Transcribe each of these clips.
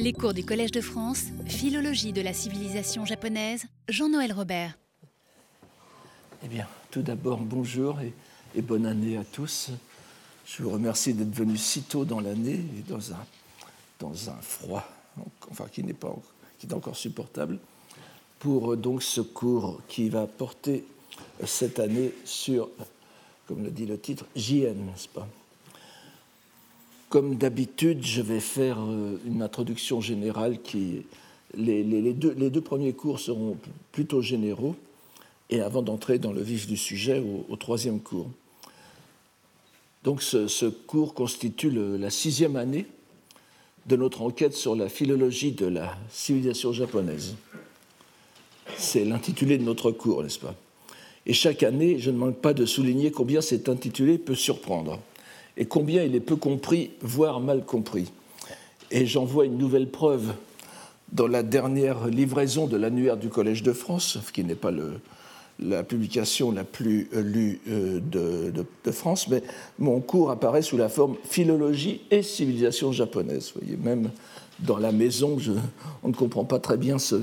Les cours du Collège de France, Philologie de la civilisation japonaise, Jean-Noël Robert. Eh bien, tout d'abord, bonjour et, bonne année à tous. Je vous remercie d'être venus si tôt dans l'année et dans un, froid, enfin qui n'est pas qui est encore supportable, pour donc ce cours qui va porter cette année sur, comme le dit le titre, JN, n'est-ce pas? Comme d'habitude, je vais faire euh, une introduction générale qui. Les, deux, premiers cours seront plutôt généraux, et avant d'entrer dans le vif du sujet, au, troisième cours. Donc ce, cours constitue la sixième année de notre enquête sur la philologie de la civilisation japonaise. C'est l'intitulé de notre cours, n'est-ce pas? Et chaque année, je ne manque pas de souligner combien cet intitulé peut surprendre et combien il est peu compris, voire mal compris. Et j'en vois une nouvelle preuve dans la dernière livraison de l'annuaire du Collège de France, qui n'est pas la publication la plus euh, lue euh, de, France, mais mon cours apparaît sous la forme Philologie et civilisation japonaise. Vous voyez, même dans la maison, on ne comprend pas très bien ce,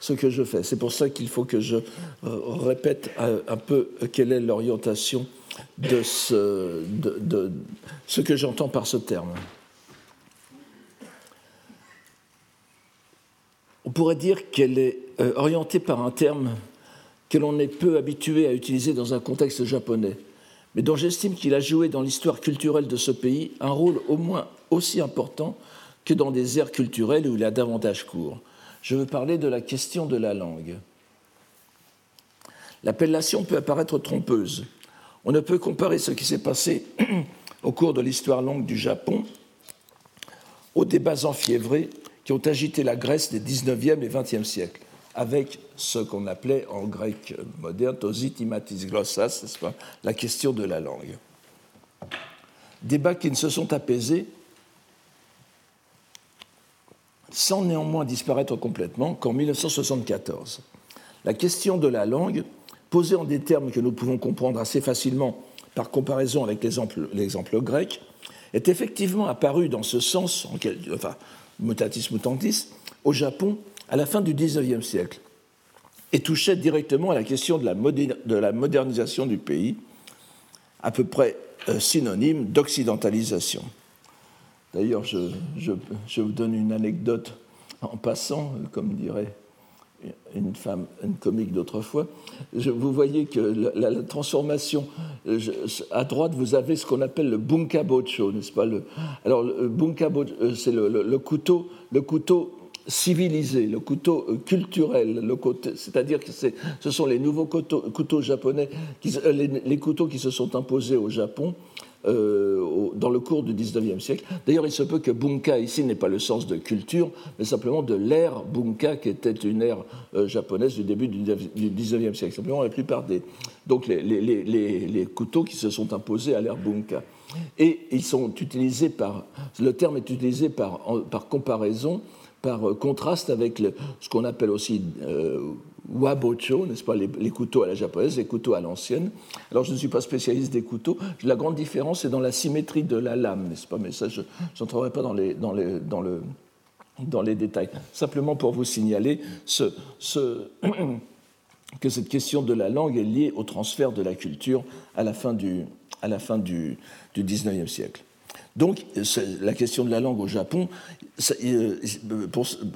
ce que je fais. C'est pour ça qu'il faut que je euh, répète un, peu quelle est l'orientation de ce, de, ce que j'entends par ce terme. On pourrait dire qu'elle est orientée par un terme que l'on est peu habitué à utiliser dans un contexte japonais, mais dont j'estime qu'il a joué dans l'histoire culturelle de ce pays un rôle au moins aussi important que dans des aires culturelles où il a davantage cours. Je veux parler de la question de la langue. L'appellation peut apparaître trompeuse. On ne peut comparer ce qui s'est passé au cours de l'histoire longue du Japon aux débats enfiévrés qui ont agité la Grèce des 19e et 20e siècles avec ce qu'on appelait en grec moderne tositimatis glossas, la question de la langue. Débats qui ne se sont apaisés sans néanmoins disparaître complètement qu'en 1974. La question de la langue, posée en des termes que nous pouvons comprendre assez facilement par comparaison avec l'exemple grec, est effectivement apparue dans ce sens, enfin, mutatis mutandis, au Japon à la fin du XIXe siècle et touchait directement à la question de la, de la modernisation du pays, à peu près euh, synonyme d'occidentalisation. D'ailleurs, je, je, vous donne une anecdote en passant, comme dirait une femme, une comique d'autrefois. Vous voyez que la, transformation, à droite, vous avez ce qu'on appelle le bunkabocho, n'est-ce pas? Le, Alors, le bunkabocho, euh, c'est le, le, couteau, le couteau civilisé, le couteau euh, culturel, c'est-à-dire que ce sont les nouveaux couteaux, japonais, euh, les, couteaux qui se sont imposés au Japon euh, dans le cours du 19e siècle. D'ailleurs, il se peut que bunka ici n'ait pas le sens de culture, mais simplement de l'ère bunka, qui était une ère japonaise du début du 19e siècle. Simplement, la plupart des donc les, couteaux qui se sont imposés à l'ère bunka. Et ils sont utilisés par, le terme est utilisé par, par comparaison par euh, contraste avec ce qu'on appelle aussi euh, wabocho, n'est-ce pas, les, couteaux à la japonaise, les couteaux à l'ancienne. Alors je ne suis pas spécialiste des couteaux. La grande différence est dans la symétrie de la lame, n'est-ce pas Mais ça, je n'entrerai pas dans les, dans, les, dans, le, dans les détails. Simplement pour vous signaler que cette question de la langue est liée au transfert de la culture à la fin du, à la fin du, du 19e siècle. Donc, la question de la langue au Japon, euh,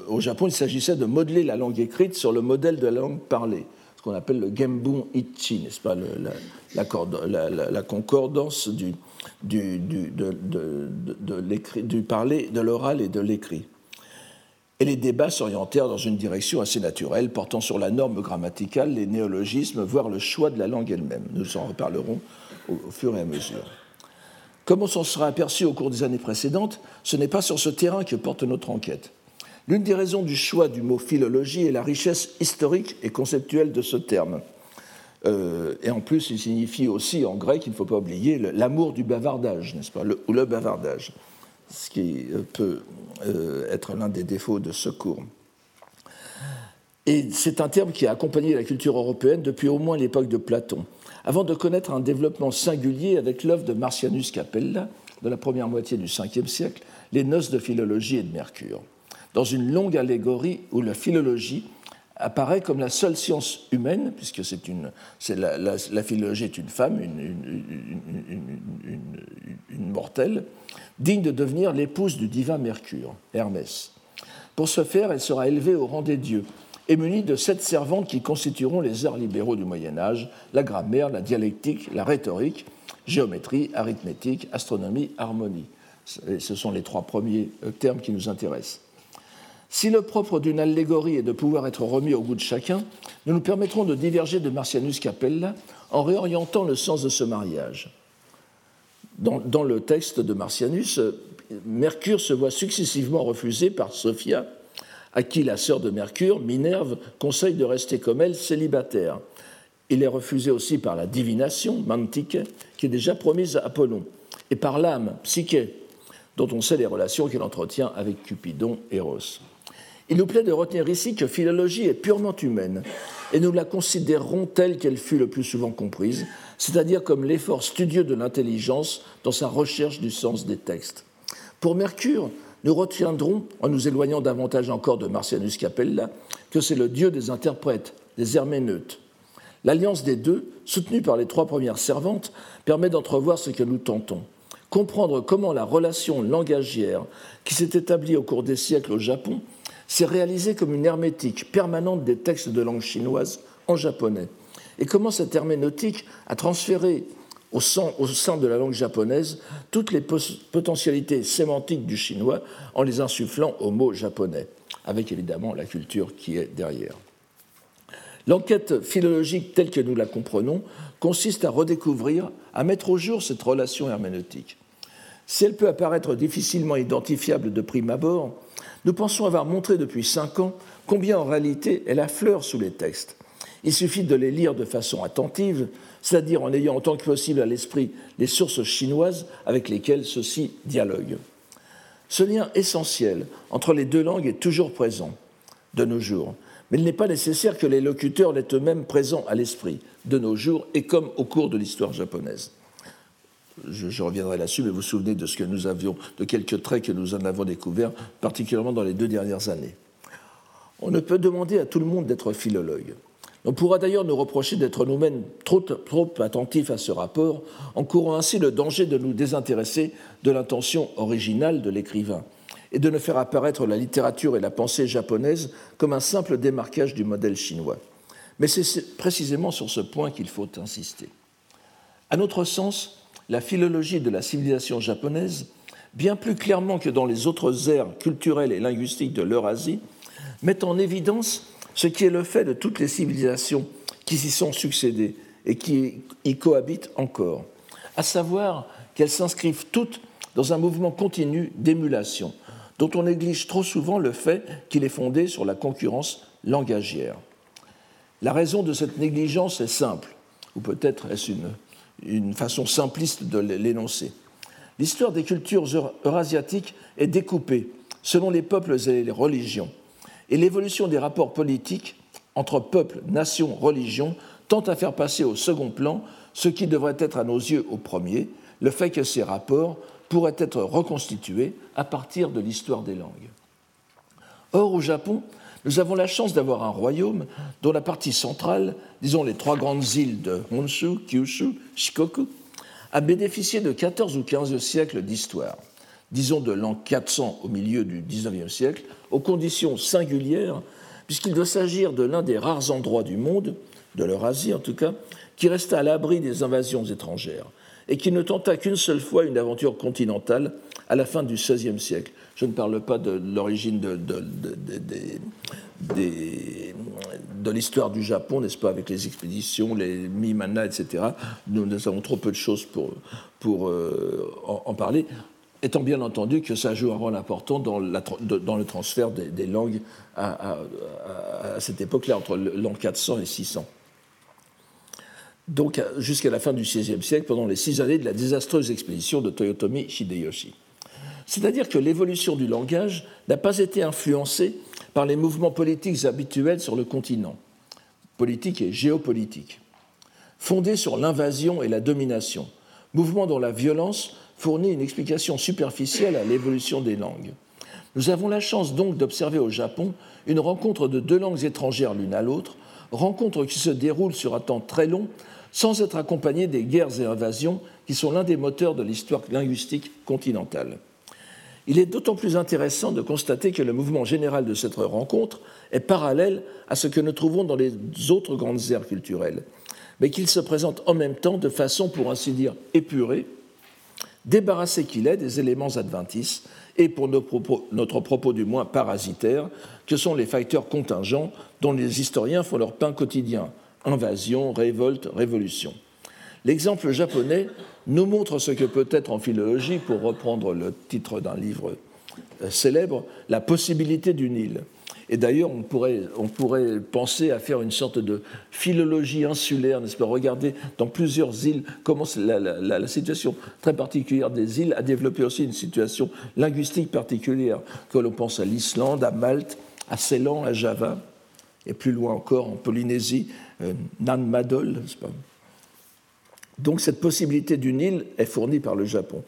au Japon, il s'agissait de modeler la langue écrite sur le modèle de la langue parlée, ce qu'on appelle le Genbun Ichi, n'est-ce pas, la, concordance du, du parler, de l'oral et de l'écrit. Et les débats s'orientèrent dans une direction assez naturelle, portant sur la norme grammaticale, les néologismes, voire le choix de la langue elle-même. Nous en reparlerons au fur et à mesure. Comme on s'en sera aperçu au cours des années précédentes, ce n'est pas sur ce terrain que porte notre enquête. L'une des raisons du choix du mot philologie est la richesse historique et conceptuelle de ce terme. Euh, et en plus, il signifie aussi en grec, il ne faut pas oublier, l'amour du bavardage, n'est-ce pas, ou le bavardage, ce qui euh, peut euh, être l'un des défauts de ce cours. Et c'est un terme qui a accompagné la culture européenne depuis au moins l'époque de Platon avant de connaître un développement singulier avec l'œuvre de Marcianus Capella de la première moitié du Ve siècle, Les Noces de philologie et de Mercure. dans une longue allégorie où la philologie apparaît comme la seule science humaine, puisque c'est la, philologie est une femme, une, mortelle, digne de devenir l'épouse du divin Mercure, Hermès. Pour ce faire, elle sera élevée au rang des dieux et munie de sept servantes qui constitueront les arts libéraux du Moyen Âge, la grammaire, la dialectique, la rhétorique, géométrie, arithmétique, astronomie, harmonie. Ce sont les trois premiers euh, termes qui nous intéressent. Si le propre d'une allégorie est de pouvoir être remis au goût de chacun, nous nous permettrons de diverger de Marcianus Capella en réorientant le sens de ce mariage. Dans, dans le texte de Marcianus, Mercure se voit successivement refusé par Sophia, à qui la sœur de Mercure, Minerve, conseille de rester comme elle célibataire. Il est refusé aussi par la divination, Mantique, qui est déjà promise à Apollon, et par l'âme, Psyché, dont on sait les relations qu'il entretient avec Cupidon, Eros. Il nous plaît de retenir ici que philologie est purement humaine, et nous la considérerons telle qu'elle fut le plus souvent comprise, c'est-à-dire comme l'effort studieux de l'intelligence dans sa recherche du sens des textes. Pour Mercure, nous retiendrons, en nous éloignant davantage encore de Marcianus Capella, que c'est le dieu des interprètes, des herméneutes. L'alliance des deux, soutenue par les trois premières servantes, permet d'entrevoir ce que nous tentons comprendre comment la relation langagière qui s'est établie au cours des siècles au Japon s'est réalisée comme une hermétique permanente des textes de langue chinoise en japonais, et comment cette herméneutique a transféré au sein, de la langue japonaise toutes les potentialités sémantiques du chinois en les insufflant au mot japonais, avec évidemment la culture qui est derrière. L'enquête philologique telle que nous la comprenons consiste à redécouvrir, à mettre au jour cette relation herméneutique. Si elle peut apparaître difficilement identifiable de prime abord, nous pensons avoir montré depuis cinq ans combien en réalité elle affleure sous les textes. Il suffit de les lire de façon attentive, c'est-à-dire en ayant autant que possible à l'esprit les sources chinoises avec lesquelles ceux-ci dialoguent. Ce lien essentiel entre les deux langues est toujours présent de nos jours, mais il n'est pas nécessaire que les locuteurs l'aient eux-mêmes présents à l'esprit de nos jours et comme au cours de l'histoire japonaise je, reviendrai là-dessus, mais vous vous souvenez de ce que nous avions, de quelques traits que nous en avons découverts, particulièrement dans les deux dernières années. On ne peut demander à tout le monde d'être philologue. On pourra d'ailleurs nous reprocher d'être nous-mêmes trop, attentifs à ce rapport, en courant ainsi le danger de nous désintéresser de l'intention originale de l'écrivain et de ne faire apparaître la littérature et la pensée japonaise comme un simple démarquage du modèle chinois. Mais c'est précisément sur ce point qu'il faut insister. À notre sens, la philologie de la civilisation japonaise, bien plus clairement que dans les autres aires culturelles et linguistiques de l'Eurasie, met en évidence ce qui est le fait de toutes les civilisations qui s'y sont succédées et qui y cohabitent encore, à savoir qu'elles s'inscrivent toutes dans un mouvement continu d'émulation, dont on néglige trop souvent le fait qu'il est fondé sur la concurrence langagière. La raison de cette négligence est simple, ou peut-être est-ce une une façon simpliste de l'énoncer. L'histoire des cultures eurasiatiques est découpée selon les peuples et les religions, et l'évolution des rapports politiques entre peuples, nations, religions tend à faire passer au second plan ce qui devrait être à nos yeux au premier, le fait que ces rapports pourraient être reconstitués à partir de l'histoire des langues. Or, au Japon, nous avons la chance d'avoir un royaume dont la partie centrale, disons les trois grandes îles de Honshu, Kyushu, Shikoku, a bénéficié de 14 ou 15 siècles d'histoire, disons de l'an 400 au milieu du 19e siècle, aux conditions singulières, puisqu'il doit s'agir de l'un des rares endroits du monde, de l'Eurasie en tout cas, qui resta à l'abri des invasions étrangères et qui ne tenta qu'une seule fois une aventure continentale à la fin du XVIe siècle. Je ne parle pas de l'origine de, l'histoire du Japon, n'est-ce pas, avec les expéditions, les Mimana, etc. Nous, avons trop peu de choses pour, pour euh, en, parler, étant bien entendu que ça joue un rôle important dans, le transfert des, langues à, à cette époque-là, entre l'an 400 et 600 donc jusqu'à la fin du XVIe siècle, pendant les six années de la désastreuse expédition de Toyotomi Hideyoshi. C'est-à-dire que l'évolution du langage n'a pas été influencée par les mouvements politiques habituels sur le continent, politique et géopolitique, fondés sur l'invasion et la domination, mouvement dont la violence fournit une explication superficielle à l'évolution des langues. Nous avons la chance donc d'observer au Japon une rencontre de deux langues étrangères l'une à l'autre, rencontre qui se déroule sur un temps très long sans être accompagnée des guerres et invasions qui sont l'un des moteurs de l'histoire linguistique continentale. Il est d'autant plus intéressant de constater que le mouvement général de cette rencontre est parallèle à ce que nous trouvons dans les autres grandes aires culturelles, mais qu'il se présente en même temps de façon, pour ainsi dire, épurée, débarrassé qu'il est des éléments adventices et, pour notre propos du moins parasitaires, que sont les facteurs contingents dont les historiens font leur pain quotidien invasion, révolte, révolution. L'exemple japonais nous montre ce que peut être en philologie, pour reprendre le titre d'un livre euh, célèbre, la possibilité d'une île. Et d'ailleurs, on pourrait, on pourrait penser à faire une sorte de philologie insulaire, n'est-ce pas? Regarder dans plusieurs îles comment la, la, situation très particulière des îles a développé aussi une situation linguistique particulière, que l'on pense à l'Islande, à Malte, à Ceylan, à Java, et plus loin encore en Polynésie, euh, Nan Madol, n'est-ce pas? Donc cette possibilité d'une île est fournie par le Japon.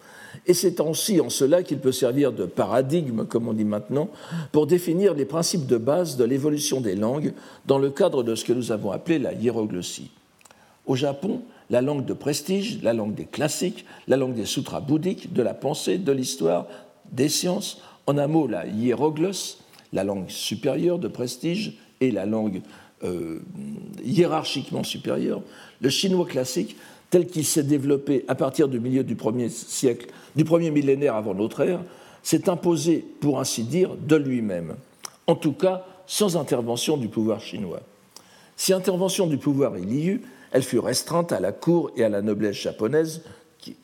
Et c'est aussi en cela qu'il peut servir de paradigme, comme on dit maintenant, pour définir les principes de base de l'évolution des langues dans le cadre de ce que nous avons appelé la hiéroglossie. Au Japon, la langue de prestige, la langue des classiques, la langue des sutras bouddhiques, de la pensée, de l'histoire, des sciences, en un mot la hiéroglosse, la langue supérieure de prestige et la langue euh, hiérarchiquement supérieure, le chinois classique tel qu'il s'est développé à partir du milieu du premier siècle, du premier millénaire avant notre ère, s'est imposé, pour ainsi dire, de lui-même, en tout cas sans intervention du pouvoir chinois. Si intervention du pouvoir il y eut, elle fut restreinte à la cour et à la noblesse japonaise,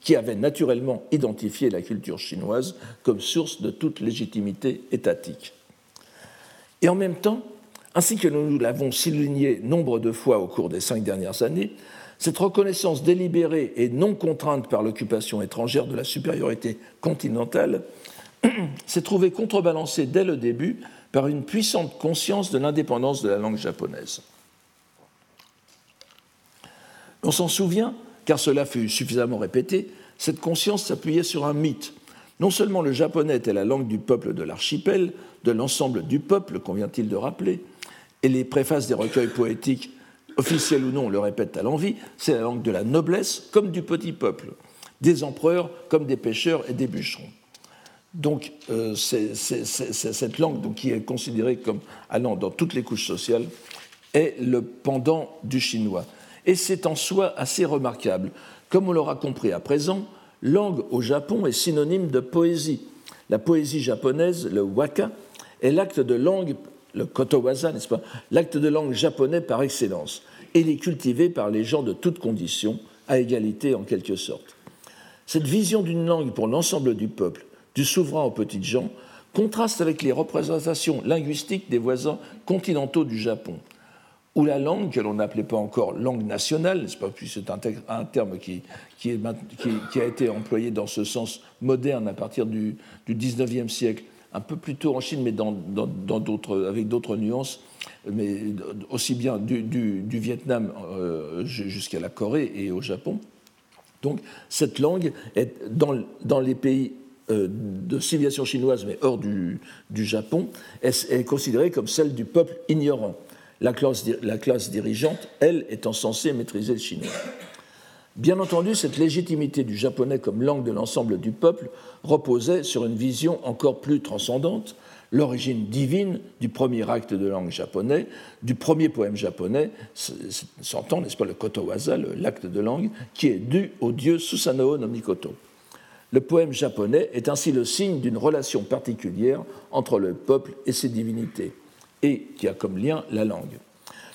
qui avait naturellement identifié la culture chinoise comme source de toute légitimité étatique. Et en même temps, ainsi que nous l'avons souligné nombre de fois au cours des cinq dernières années, cette reconnaissance délibérée et non contrainte par l'occupation étrangère de la supériorité continentale s'est trouvée contrebalancée dès le début par une puissante conscience de l'indépendance de la langue japonaise. On s'en souvient, car cela fut suffisamment répété, cette conscience s'appuyait sur un mythe. Non seulement le japonais était la langue du peuple de l'archipel, de l'ensemble du peuple, convient-il de rappeler, et les préfaces des recueils poétiques officiel ou non, on le répète à l'envie, c'est la langue de la noblesse comme du petit peuple, des empereurs comme des pêcheurs et des bûcherons. Donc euh, c'est, cette langue qui est considérée comme allant dans toutes les couches sociales est le pendant du chinois. Et c'est en soi assez remarquable. Comme on l'aura compris à présent, langue au Japon est synonyme de poésie. La poésie japonaise, le waka, est l'acte de langue le kotowaza, n'est-ce pas, l'acte de langue japonais par excellence. Et il est cultivé par les gens de toutes conditions, à égalité en quelque sorte. Cette vision d'une langue pour l'ensemble du peuple, du souverain aux petites gens, contraste avec les représentations linguistiques des voisins continentaux du Japon, où la langue, que l'on n'appelait pas encore langue nationale, n'est-ce pas, puis c'est un, terme qui, a été employé dans ce sens moderne à partir du, du 19e siècle, un peu plus tôt en Chine, mais dans, avec d'autres nuances, mais aussi bien du, Vietnam euh, jusqu'à la Corée et au Japon. Donc cette langue est dans, les pays euh, de civilisation chinoise, mais hors du, Japon, est, est, considérée comme celle du peuple ignorant. La classe, la classe dirigeante, elle, étant censée maîtriser le chinois. Bien entendu, cette légitimité du japonais comme langue de l'ensemble du peuple reposait sur une vision encore plus transcendante, l'origine divine du premier acte de langue japonais, du premier poème japonais, s'entend, n'est-ce pas, le kotowaza, l'acte de langue, qui est dû au dieu Susanoo no Mikoto. Le poème japonais est ainsi le signe d'une relation particulière entre le peuple et ses divinités, et qui a comme lien la langue.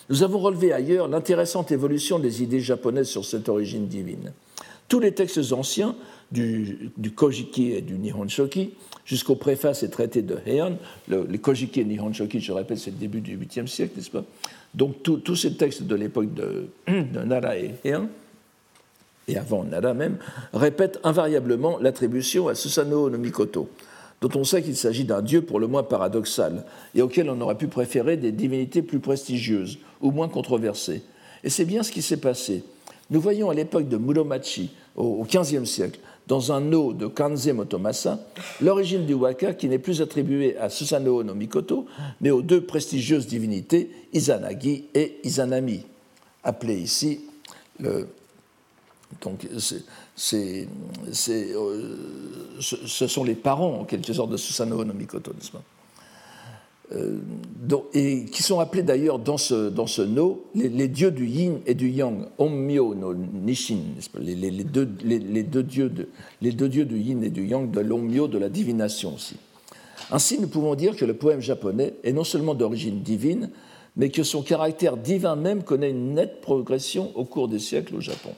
Nous avons relevé ailleurs l'intéressante évolution des idées japonaises sur cette origine divine. Tous les textes anciens, du, Kojiki et du Nihonshoki, jusqu'aux préfaces et traités de Heian, le, Kojiki et Nihonshoki, je répète, c'est le début du 8e siècle, n'est-ce pas? Donc tous ces textes de l'époque de, de, Nara et Heian, et avant Nara même, répètent invariablement l'attribution à Susanoo no Mikoto, dont on sait qu'il s'agit d'un dieu pour le moins paradoxal, et auquel on aurait pu préférer des divinités plus prestigieuses ou moins controversées. Et c'est bien ce qui s'est passé. Nous voyons à l'époque de Muromachi, au XVe siècle, dans un no de Kanze Motomasa l'origine du waka qui n'est plus attribuée à Susanoo no Mikoto, mais aux deux prestigieuses divinités Izanagi et Izanami, appelées ici le. Donc, euh, ce sont les parents, en quelque sorte, de Susanoo no Mikoto, et qui sont appelés d'ailleurs dans ce, dans ce no les, dieux du yin et du yang, Ommyo no Nishin, les, les, deux, les, deux dieux de, les deux dieux du yin et du yang, de l'Ommyo, de la divination aussi. Ainsi, nous pouvons dire que le poème japonais est non seulement d'origine divine, mais que son caractère divin même connaît une nette progression au cours des siècles au Japon.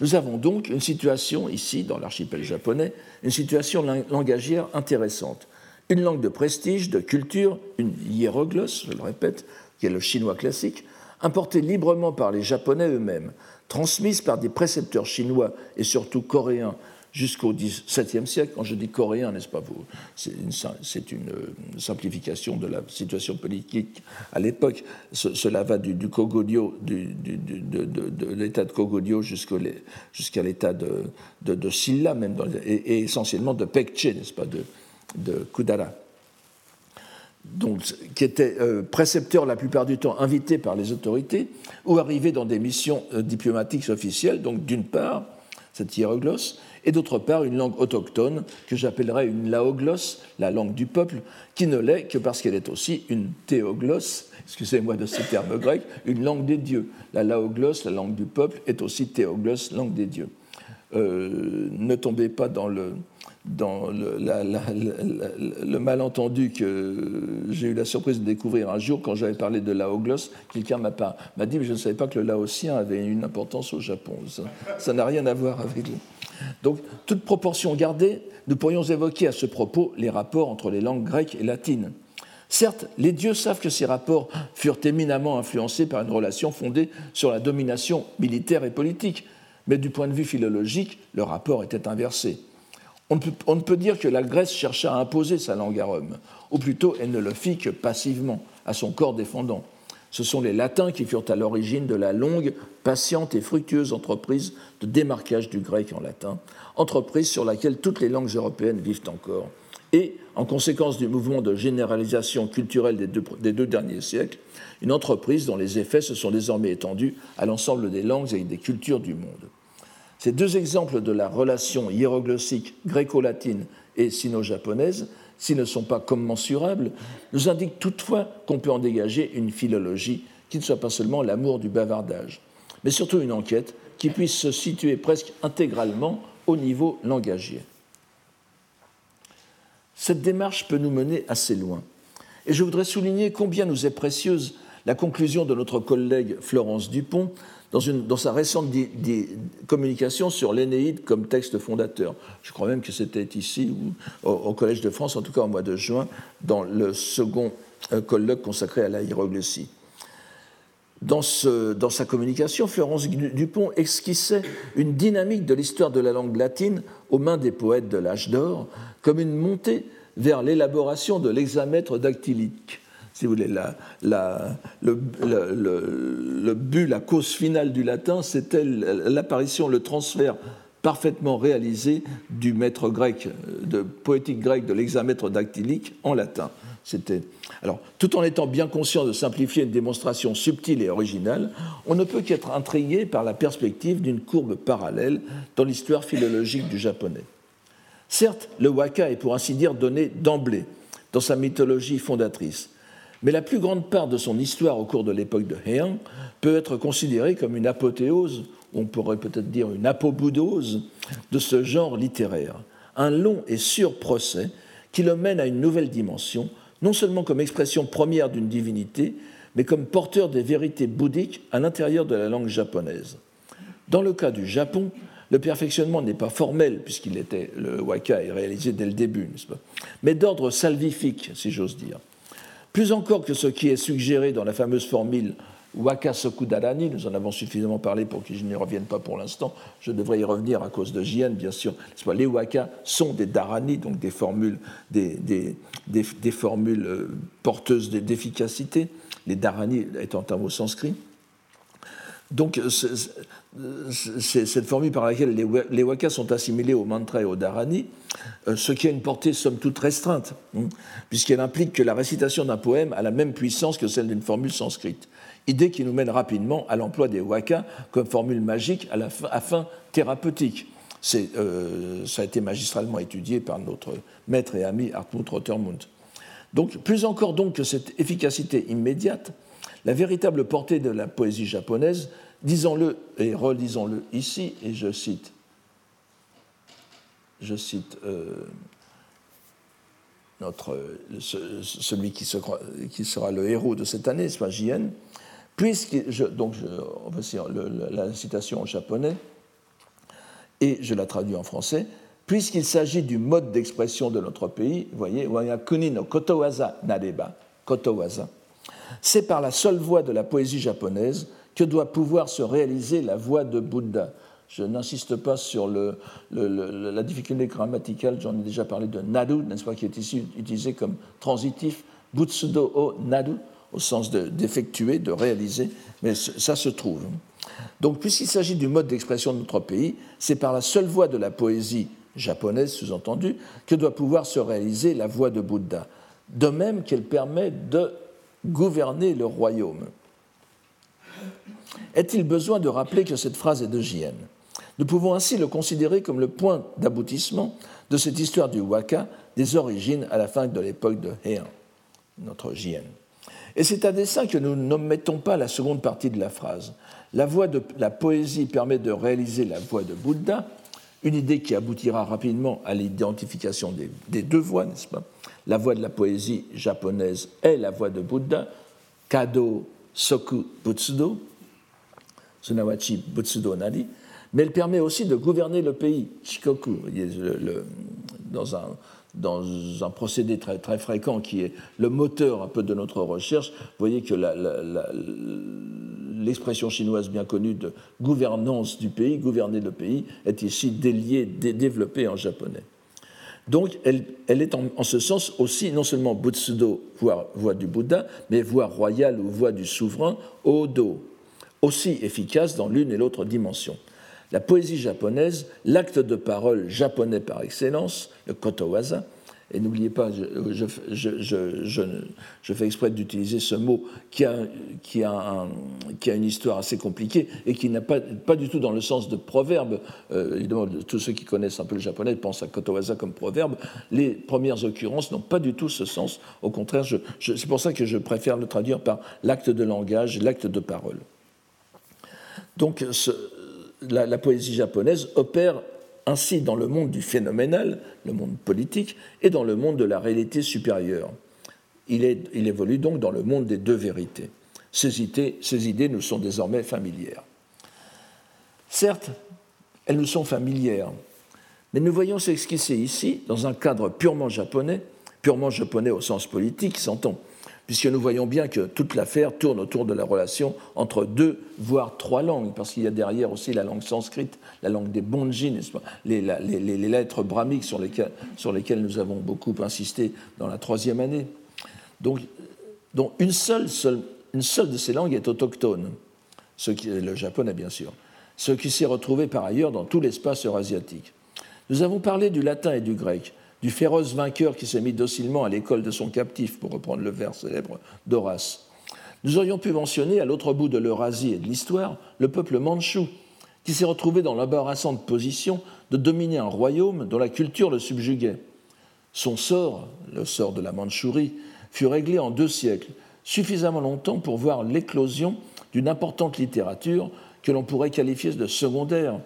Nous avons donc une situation ici, dans l'archipel japonais, une situation langagière intéressante. Une langue de prestige, de culture, une hiéroglosse, je le répète, qui est le chinois classique, importée librement par les Japonais eux-mêmes, transmise par des précepteurs chinois et surtout coréens jusqu'au XVIIe siècle. Quand je dis coréen, n'est-ce pas vous C'est une, euh, simplification de la situation politique à l'époque. cela va du, du de, l'état de Kogodio jusqu'à l'état de, Silla, même, et, essentiellement de Pekche, n'est-ce pas, de, Kudara, donc, qui était euh, précepteur la plupart du temps invité par les autorités ou arrivé dans des missions euh, diplomatiques officielles, donc d'une part cette hiéroglosse, et d'autre part une langue autochtone que j'appellerais une laoglosse, la langue du peuple, qui ne l'est que parce qu'elle est aussi une théoglosse, excusez-moi de ce terme grec, une langue des dieux. La laoglosse, la langue du peuple, est aussi théoglosse, langue des dieux. Euh, ne tombez pas dans le, dans le, le, malentendu que j'ai eu la surprise de découvrir un jour quand j'avais parlé de laoglosse. Quelqu'un m'a dit mais je ne savais pas que le laotien avait une importance au Japon. Ça n'a rien à voir avec. Donc, toute proportion gardée, nous pourrions évoquer à ce propos les rapports entre les langues grecques et latines. Certes, les dieux savent que ces rapports furent éminemment influencés par une relation fondée sur la domination militaire et politique, mais du point de vue philologique, le rapport était inversé. On ne, peut, dire que la Grèce chercha à imposer sa langue à Rome, ou plutôt elle ne le fit que passivement, à son corps défendant. Ce sont les Latins qui furent à l'origine de la longue, patiente et fructueuse entreprise de démarquage du grec en latin, entreprise sur laquelle toutes les langues européennes vivent encore. Et, en conséquence du mouvement de généralisation culturelle des deux, des deux derniers siècles, une entreprise dont les effets se sont désormais étendus à l'ensemble des langues et des cultures du monde. Ces deux exemples de la relation hiéroglossique gréco-latine et sino-japonaise, s'ils ne sont pas commensurables, nous indiquent toutefois qu'on peut en dégager une philologie qui ne soit pas seulement l'amour du bavardage, mais surtout une enquête qui puisse se situer presque intégralement au niveau langagier. Cette démarche peut nous mener assez loin. Et je voudrais souligner combien nous est précieuse la conclusion de notre collègue Florence Dupont dans, sa récente communication sur l'Énéide comme texte fondateur. Je crois même que c'était ici, au, Collège de France, en tout cas au mois de juin, dans le second euh, colloque consacré à la hiéroglossie. Dans, dans, sa communication, Florence Dupont esquissait une dynamique de l'histoire de la langue latine aux mains des poètes de l'âge d'or, comme une montée vers l'élaboration de l'hexamètre dactylique si vous voulez, le, but, la cause finale du latin, c'était l'apparition, le transfert parfaitement réalisé du maître grec, de poétique grecque de l'hexamètre dactylique en latin. C'était alors, tout en étant bien conscient de simplifier une démonstration subtile et originale, on ne peut qu'être intrigué par la perspective d'une courbe parallèle dans l'histoire philologique du japonais. Certes, le waka est pour ainsi dire donné d'emblée dans sa mythologie fondatrice, mais la plus grande part de son histoire au cours de l'époque de Heian peut être considérée comme une apothéose, on pourrait peut-être dire une apoboudose, de ce genre littéraire. Un long et sûr procès qui le mène à une nouvelle dimension, non seulement comme expression première d'une divinité, mais comme porteur des vérités bouddhiques à l'intérieur de la langue japonaise. Dans le cas du Japon, le perfectionnement n'est pas formel, puisqu'il était, le waka est réalisé dès le début, mais d'ordre salvifique, si j'ose dire. Plus encore que ce qui est suggéré dans la fameuse formule Waka Sokudarani, nous en avons suffisamment parlé pour que je n'y revienne pas pour l'instant, je devrais y revenir à cause de JN, bien sûr. Les Waka sont des Dharani, donc des formules, des, formules euh, porteuses d'efficacité, les Dharani étant un mot sanskrit. Donc, c'est cette formule par laquelle les, wakas sont assimilés au mantra et au dharani, euh, ce qui a une portée somme toute restreinte, hein, puisqu'elle implique que la récitation d'un poème a la même puissance que celle d'une formule sanscrite. Idée qui nous mène rapidement à l'emploi des wakas comme formule magique à, fin, thérapeutique. Euh, ça a été magistralement étudié par notre maître et ami Hartmut Rottermund. Donc, plus encore donc que cette efficacité immédiate, la véritable portée de la poésie japonaise, disons-le et relisons-le ici, et je cite, je cite euh, notre, celui qui, sera le héros de cette année, soit JN, puisque, je, donc on va la citation en japonais, et je la traduis en français, puisqu'il s'agit du mode d'expression de notre pays, vous voyez, kuni no kotowaza nareba, kotowaza, c'est par la seule voie de la poésie japonaise que doit pouvoir se réaliser la voie de Bouddha? Je n'insiste pas sur la difficulté grammaticale, j'en ai déjà parlé de nadu, n'est-ce pas, qui est ici utilisé comme transitif, butsudo o nadu, au sens d'effectuer, de, de réaliser, mais ça se trouve. Donc, puisqu'il s'agit du mode d'expression de notre pays, c'est par la seule voie de la poésie japonaise, sous-entendu, que doit pouvoir se réaliser la voie de Bouddha. De même qu'elle permet de gouverner le royaume. Est-il besoin de rappeler que cette phrase est de JN Nous pouvons ainsi le considérer comme le point d'aboutissement de cette histoire du waka des origines à la fin de l'époque de Heian, notre JN. Et c'est à dessein que nous n'omettons pas la seconde partie de la phrase. La voie de la poésie permet de réaliser la voie de Bouddha, une idée qui aboutira rapidement à l'identification des, des, deux voies, n'est-ce pas? La voie de la poésie japonaise est la voie de Bouddha, Kado Soku Butsudo, Sunawachi Butsudo Nari, mais elle permet aussi de gouverner le pays, Shikoku, dans un, dans un procédé très, très fréquent qui est le moteur un peu de notre recherche. Vous voyez que l'expression chinoise bien connue de gouvernance du pays, gouverner le pays, est ici déliée, développée en japonais. Donc, elle, est en, ce sens aussi non seulement Butsudo, voire voix du Bouddha, mais voix royale ou voix du souverain, Odo, aussi efficace dans l'une et l'autre dimension. La poésie japonaise, l'acte de parole japonais par excellence, le kotowaza, et n'oubliez pas, je, fais exprès d'utiliser ce mot qui a, qui, a une histoire assez compliquée et qui n'a pas, pas du tout dans le sens de proverbe. Euh, évidemment, tous ceux qui connaissent un peu le japonais pensent à kotowaza comme proverbe. Les premières occurrences n'ont pas du tout ce sens. Au contraire, c'est pour ça que je préfère le traduire par l'acte de langage, l'acte de parole. Donc, la, poésie japonaise opère ainsi dans le monde du phénoménal, le monde politique, et dans le monde de la réalité supérieure. Il, évolue donc dans le monde des deux vérités. Ces idées, nous sont désormais familières. Certes, elles nous sont familières, mais nous voyons s'esquisser ici, dans un cadre purement japonais, purement japonais au sens politique, s'entend, puisque nous voyons bien que toute l'affaire tourne autour de la relation entre deux, voire trois langues, parce qu'il y a derrière aussi la langue sanscrite, la langue des bonji, les, lettres brahmiques sur lesquelles, nous avons beaucoup insisté dans la troisième année. Donc, donc une, seule, une seule de ces langues est autochtone, ce qui le japonais bien sûr, ce qui s'est retrouvé par ailleurs dans tout l'espace eurasiatique. Nous avons parlé du latin et du grec, du féroce vainqueur qui s'est mis docilement à l'école de son captif, pour reprendre le vers célèbre d'Horace. Nous aurions pu mentionner, à l'autre bout de l'Eurasie et de l'histoire, le peuple mandchou, qui s'est retrouvé dans l'embarrassante position de dominer un royaume dont la culture le subjuguait. Son sort, le sort de la Mandchourie, fut réglé en deux siècles, suffisamment longtemps pour voir l'éclosion d'une importante littérature que l'on pourrait qualifier de secondaire,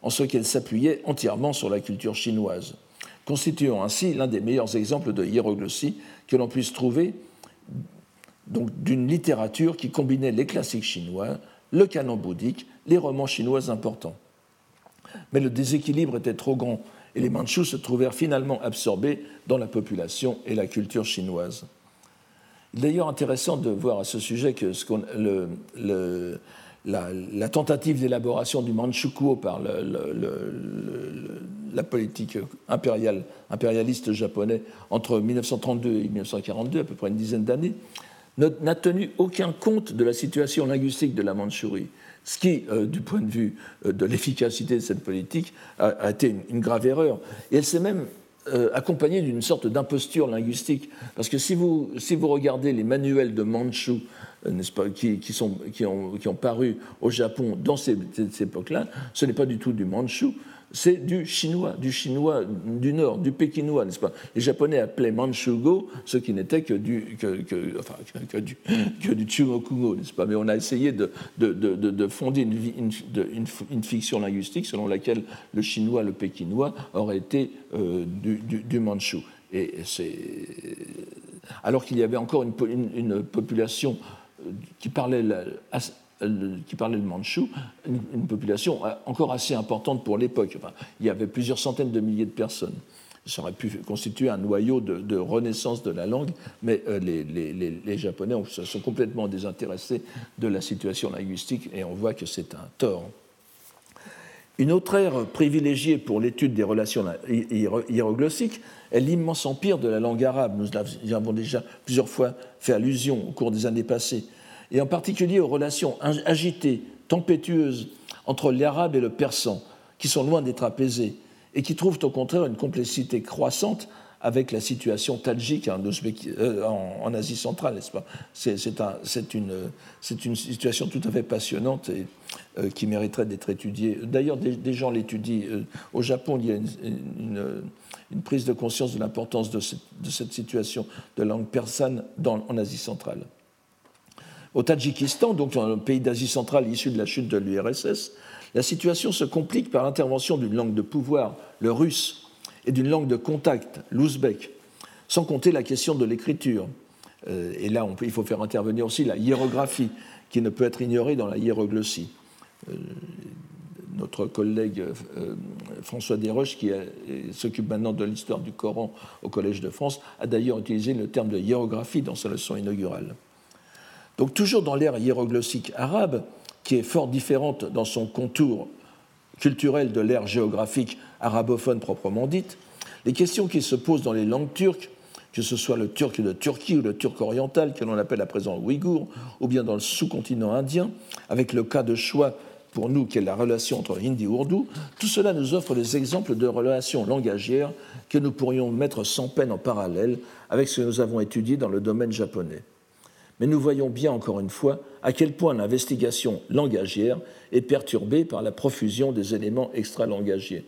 en ce qu'elle s'appuyait entièrement sur la culture chinoise constituant ainsi l'un des meilleurs exemples de hiéroglossie que l'on puisse trouver d'une littérature qui combinait les classiques chinois, le canon bouddhique, les romans chinois importants. Mais le déséquilibre était trop grand et les Mandchous se trouvèrent finalement absorbés dans la population et la culture chinoise. D'ailleurs intéressant de voir à ce sujet que ce le, le, la, tentative d'élaboration du Manchukuo par la politique impériale, impérialiste japonais entre 1932 et 1942, à peu près une dizaine d'années, n'a tenu aucun compte de la situation linguistique de la Mandchourie, ce qui, euh, du point de vue euh, de l'efficacité de cette politique, a, été une, grave erreur. Et elle s'est même euh, accompagnée d'une sorte d'imposture linguistique, parce que si vous, si vous regardez les manuels de Mandchou, n'est-ce pas, qui, sont, qui, ont, qui, ont, paru au Japon dans ces époques-là, ce n'est pas du tout du Mandchou, c'est du chinois, du chinois du nord, du pékinois, n'est-ce pas? Les Japonais appelaient Manchugo ce qui n'était que du, que, que, du, que du n'est-ce pas? Mais on a essayé de, de, de, de fonder une, une, fiction linguistique selon laquelle le chinois, le pékinois aurait été euh, du, du, manchou. Et c'est alors qu'il y avait encore une, population euh, qui parlait qui parlait le mandchou, une, population encore assez importante pour l'époque. il y avait plusieurs centaines de milliers de personnes. Ça aurait pu constituer un noyau de, renaissance de la langue, mais euh, les, Japonais se sont complètement désintéressés de la situation linguistique et on voit que c'est un tort. Une autre ère privilégiée pour l'étude des relations hiéroglossiques est l'immense empire de la langue arabe. Nous y avons déjà plusieurs fois fait allusion au cours des années passées et en particulier aux relations agitées, tempétueuses entre l'arabe et le persan, qui sont loin d'être apaisées, et qui trouvent au contraire une complexité croissante avec la situation tadjik en, euh, en, Asie centrale, n'est-ce pas? C'est une, situation tout à fait passionnante et euh, qui mériterait d'être étudiée. D'ailleurs, des, gens l'étudient. Euh, au Japon, il y a une, prise de conscience de l'importance de, cette situation de langue persane en Asie centrale. Au Tadjikistan, donc un pays d'Asie centrale issu de la chute de l'URSS, la situation se complique par l'intervention d'une langue de pouvoir, le russe, et d'une langue de contact, l'ouzbek, sans compter la question de l'écriture. Euh, et là, il faut faire intervenir aussi la hiérographie, qui ne peut être ignorée dans la hiéroglossie. Euh, notre collègue euh, François Desroches, qui s'occupe maintenant de l'histoire du Coran au Collège de France, a d'ailleurs utilisé le terme de hiérographie dans sa leçon inaugurale. Donc toujours dans l'ère hiéroglossique arabe, qui est fort différente dans son contour culturel de l'ère géographique arabophone proprement dite, les questions qui se posent dans les langues turques, que ce soit le turc de Turquie ou le turc oriental, que l'on appelle à présent ouïghour, ou bien dans le sous-continent indien, avec le cas de choix pour nous qui est la relation entre hindi et ourdou, tout cela nous offre des exemples de relations langagières que nous pourrions mettre sans peine en parallèle avec ce que nous avons étudié dans le domaine japonais mais nous voyons bien encore une fois à quel point l'investigation langagière est perturbée par la profusion des éléments extralangagiers.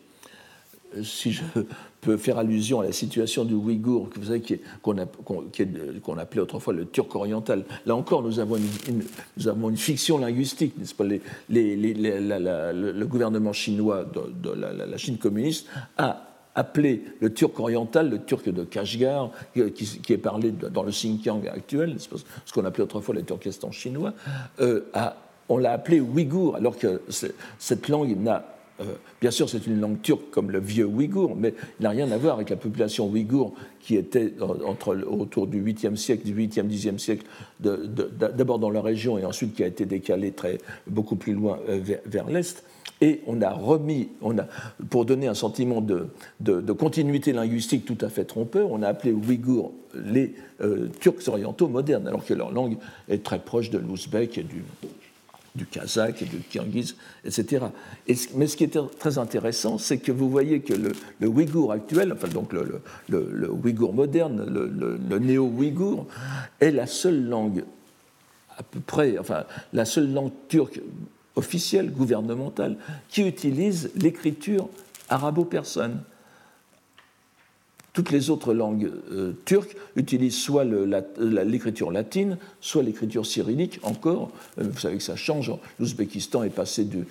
Euh, si je peux faire allusion à la situation du Ouïghour, vous savez, qu'on appelait autrefois le turc oriental, là encore, nous avons une, fiction linguistique, n'est-ce pas? Le gouvernement chinois de, la, Chine communiste a appelé le turc oriental, le turc de Kashgar, qui, est parlé dans le Xinjiang actuel, ce qu'on appelait autrefois le Turkestan chinois, euh, on l'a appelé ouïghour, alors que cette langue n'a euh, bien sûr, c'est une langue turque comme le vieux ouïghour, mais il n'a rien à voir avec la population ouïghour qui était entre, autour du 8e siècle, du 8e, 10e siècle, d'abord dans la région et ensuite qui a été décalée très, beaucoup plus loin euh, vers l'est. Et on a remis, on a, pour donner un sentiment de, continuité linguistique tout à fait trompeur, on a appelé ouïghours les euh, Turcs orientaux modernes, alors que leur langue est très proche de l'ouzbek et du, du kazakh et du kirghiz, etc. mais ce qui est très intéressant, c'est que vous voyez que le, ouïghour actuel, enfin donc le, le ouïghour moderne, le, néo-ouïghour, est la seule langue à peu près, enfin la seule langue turque officielle, gouvernementale, qui utilise l'écriture arabo-persane. Toutes les autres langues euh, turques utilisent soit l'écriture latine, soit l'écriture cyrillique encore. Euh, vous savez que ça change. L'Ouzbékistan est passé du,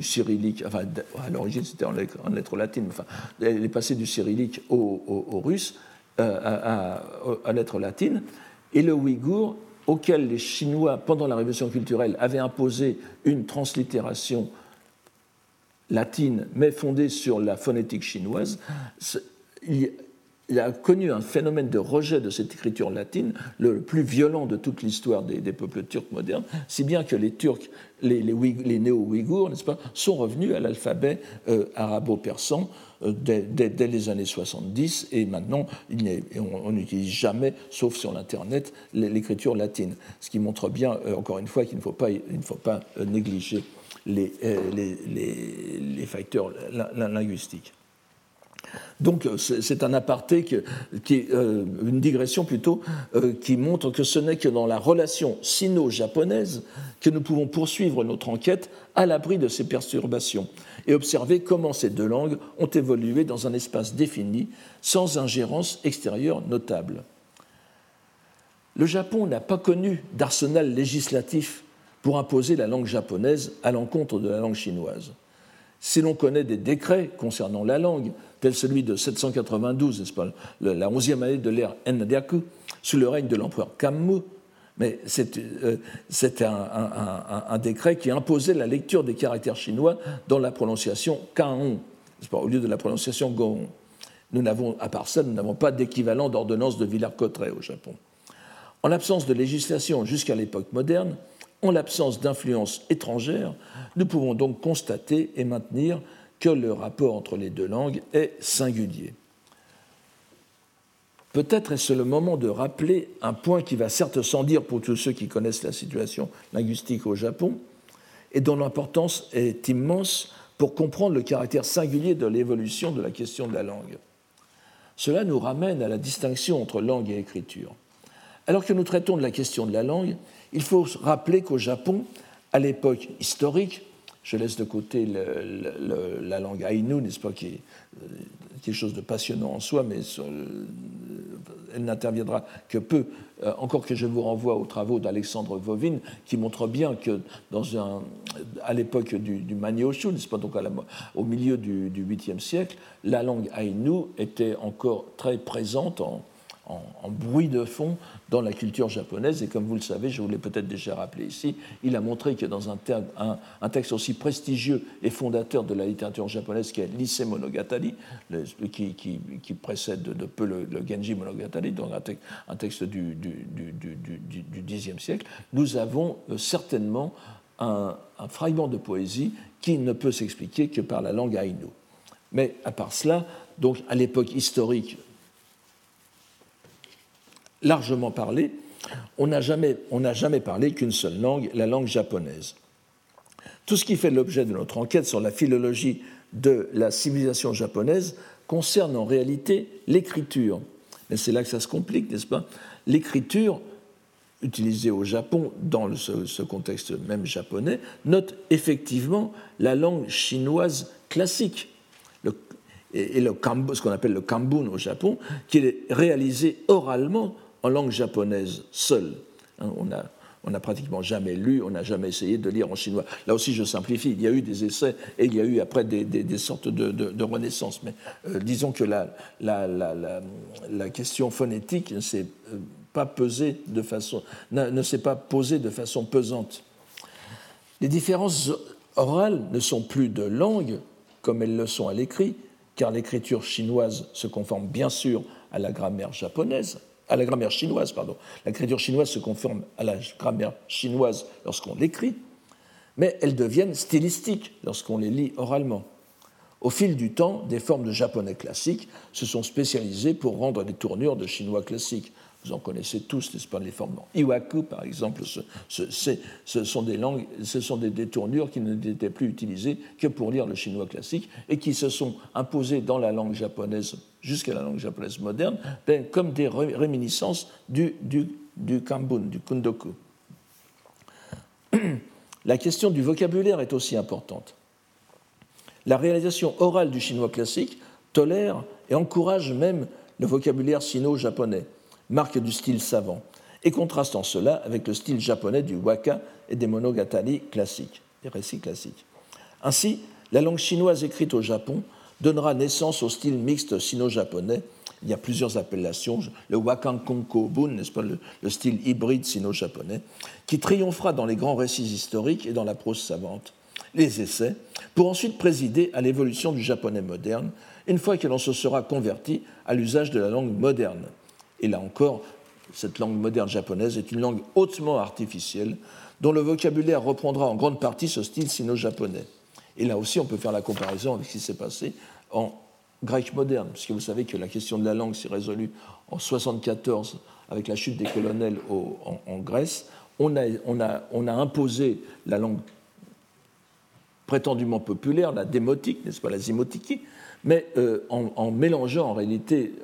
cyrillique, enfin à l'origine c'était en, lettres latines, enfin, elle est passée du cyrillique au, russe, euh, à lettres latines. Et le ouïghour auquel les Chinois, pendant la révolution culturelle, avaient imposé une translittération latine, mais fondée sur la phonétique chinoise, il a connu un phénomène de rejet de cette écriture latine, le plus violent de toute l'histoire des, peuples turcs modernes, si bien que les Turcs, les, néo-Ouïghours, n'est-ce pas, sont revenus à l'alphabet euh, arabo-persan dès, les années 70 et maintenant on n'utilise jamais, sauf sur l'Internet, l'écriture latine. Ce qui montre bien, encore une fois, qu'il ne faut pas, pas négliger les facteurs linguistiques. Donc c'est un aparté, euh, une digression plutôt, euh, qui montre que ce n'est que dans la relation sino-japonaise que nous pouvons poursuivre notre enquête à l'abri de ces perturbations et observer comment ces deux langues ont évolué dans un espace défini, sans ingérence extérieure notable. Le Japon n'a pas connu d'arsenal législatif pour imposer la langue japonaise à l'encontre de la langue chinoise. Si l'on connaît des décrets concernant la langue, tel celui de 792, n'est-ce pas, la onzième année de l'ère Enryaku, sous le règne de l'empereur Kammu, mais c'était euh, un, décret qui imposait la lecture des caractères chinois dans la prononciation Kaon, au lieu de la prononciation Goon. Nous n'avons, à part ça, nous n'avons pas d'équivalent d'ordonnance de Villers-Cotterêts au Japon. En l'absence de législation jusqu'à l'époque moderne, en l'absence d'influence étrangère, nous pouvons donc constater et maintenir que le rapport entre les deux langues est singulier. Peut-être est-ce le moment de rappeler un point qui va certes sans dire pour tous ceux qui connaissent la situation linguistique au Japon, et dont l'importance est immense pour comprendre le caractère singulier de l'évolution de la question de la langue. Cela nous ramène à la distinction entre langue et écriture. Alors que nous traitons de la question de la langue, il faut rappeler qu'au Japon, à l'époque historique, je laisse de côté la langue Ainu, n'est-ce pas, qui est euh, quelque chose de passionnant en soi, mais elle n'interviendra que peu, euh, encore que je vous renvoie aux travaux d'Alexandre Vovin, qui montrent bien que à l'époque du, du n'est-ce pas, donc au milieu du, du 8e siècle, la langue Ainu était encore très présente en, en, bruit de fond dans la culture japonaise. Et comme vous le savez, je vous l'ai peut-être déjà rappelé ici, il a montré que dans un, texte aussi prestigieux et fondateur de la littérature japonaise qui est Lycée Monogatari, qui, précède de peu le, Genji Monogatari, donc un, texte du, Xe siècle, nous avons euh, certainement un, fragment de poésie qui ne peut s'expliquer que par la langue Ainu. Mais à part cela, donc à l'époque historique largement parlé, on n'a jamais, jamais parlé qu'une seule langue, la langue japonaise. Tout ce qui fait l'objet de notre enquête sur la philologie de la civilisation japonaise concerne en réalité l'écriture. Mais c'est là que ça se complique, n'est-ce pas? L'écriture, utilisée au Japon dans ce, contexte même japonais, note effectivement la langue chinoise classique, et, le, ce qu'on appelle le kambun au Japon, qui est réalisé oralement en langue japonaise seule. Hein, on a, n'a pratiquement jamais lu, on n'a jamais essayé de lire en chinois. Là aussi, je simplifie, il y a eu des essais et il y a eu après des, sortes de, renaissances. Mais euh, disons que la, question phonétique euh, de ne s'est pas posée de façon pesante. Les différences orales ne sont plus de langue comme elles le sont à l'écrit, car l'écriture chinoise se conforme bien sûr à la grammaire japonaise, à la grammaire chinoise, pardon. L'écriture chinoise se conforme à la grammaire chinoise lorsqu'on l'écrit, mais elles deviennent stylistiques lorsqu'on les lit oralement. Au fil du temps, des formes de japonais classique se sont spécialisées pour rendre des tournures de chinois classique. Vous en connaissez tous, n'est-ce pas, les formes. Iwaku, par exemple, ce, sont des langues, ce sont des, des tournures qui n'étaient plus utilisées que pour lire le chinois classique et qui se sont imposées dans la langue japonaise jusqu'à la langue japonaise moderne, ben, comme des réminiscences du, du, du kambun, du kundoku. La question du vocabulaire est aussi importante. La réalisation orale du chinois classique tolère et encourage même le vocabulaire sino-japonais, marque du style savant, et contraste en cela avec le style japonais du waka et des monogatari classiques, des récits classiques. Ainsi, la langue chinoise écrite au Japon donnera naissance au style mixte sino-japonais. Il y a plusieurs appellations, le Wakankonko-bun, n'est-ce pas, le, style hybride sino-japonais, qui triomphera dans les grands récits historiques et dans la prose savante, les essais, pour ensuite présider à l'évolution du japonais moderne, une fois que l'on se sera converti à l'usage de la langue moderne. Et là encore, cette langue moderne japonaise est une langue hautement artificielle, dont le vocabulaire reprendra en grande partie ce style sino-japonais. Et là aussi, on peut faire la comparaison avec ce qui s'est passé en grec moderne, puisque vous savez que la question de la langue s'est résolue en 1974 avec la chute des colonels en, Grèce. On a, on, a, imposé la langue prétendument populaire, la démotique, n'est-ce pas, la zimotiki, mais euh, en, mélangeant en réalité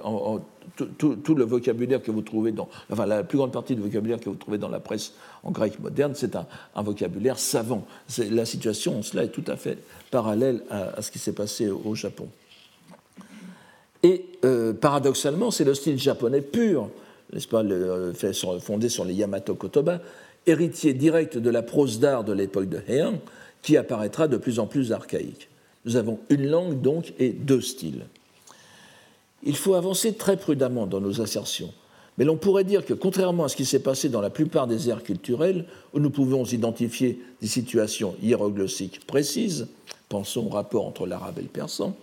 tout, le vocabulaire que vous trouvez dans, enfin la plus grande partie du vocabulaire que vous trouvez dans la presse en grec moderne, c'est un, vocabulaire savant. La situation cela est tout à fait parallèle à, ce qui s'est passé au, Japon. Et euh, paradoxalement, c'est le style japonais pur, n'est-ce pas, fait, fondé sur les Yamato Kotoba, héritier direct de la prose d'art de l'époque de Heian, qui apparaîtra de plus en plus archaïque. Nous avons une langue donc et deux styles. Il faut avancer très prudemment dans nos assertions, mais l'on pourrait dire que contrairement à ce qui s'est passé dans la plupart des aires culturelles, où nous pouvons identifier des situations hiéroglossiques précises, pensons au rapport entre l'arabe et le persan,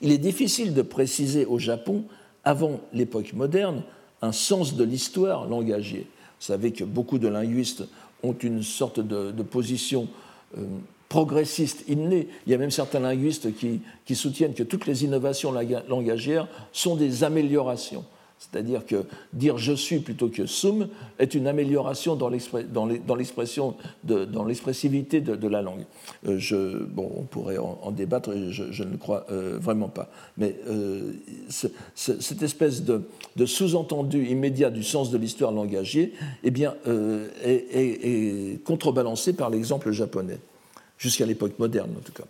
il est difficile de préciser au Japon, avant l'époque moderne, un sens de l'histoire langagier. Vous savez que beaucoup de linguistes ont une sorte de, position euh, progressiste inné. Il y a même certains linguistes qui, soutiennent que toutes les innovations langagières sont des améliorations. C'est-à-dire que dire je suis plutôt que sum est une amélioration dans l'expressivité de, la langue. Euh, je, bon, on pourrait en, débattre, je, ne crois euh, vraiment pas. Mais euh, cette espèce de, sous-entendu immédiat du sens de l'histoire langagier eh bien, est, est contrebalancé par l'exemple japonais jusqu'à l'époque moderne en tout cas.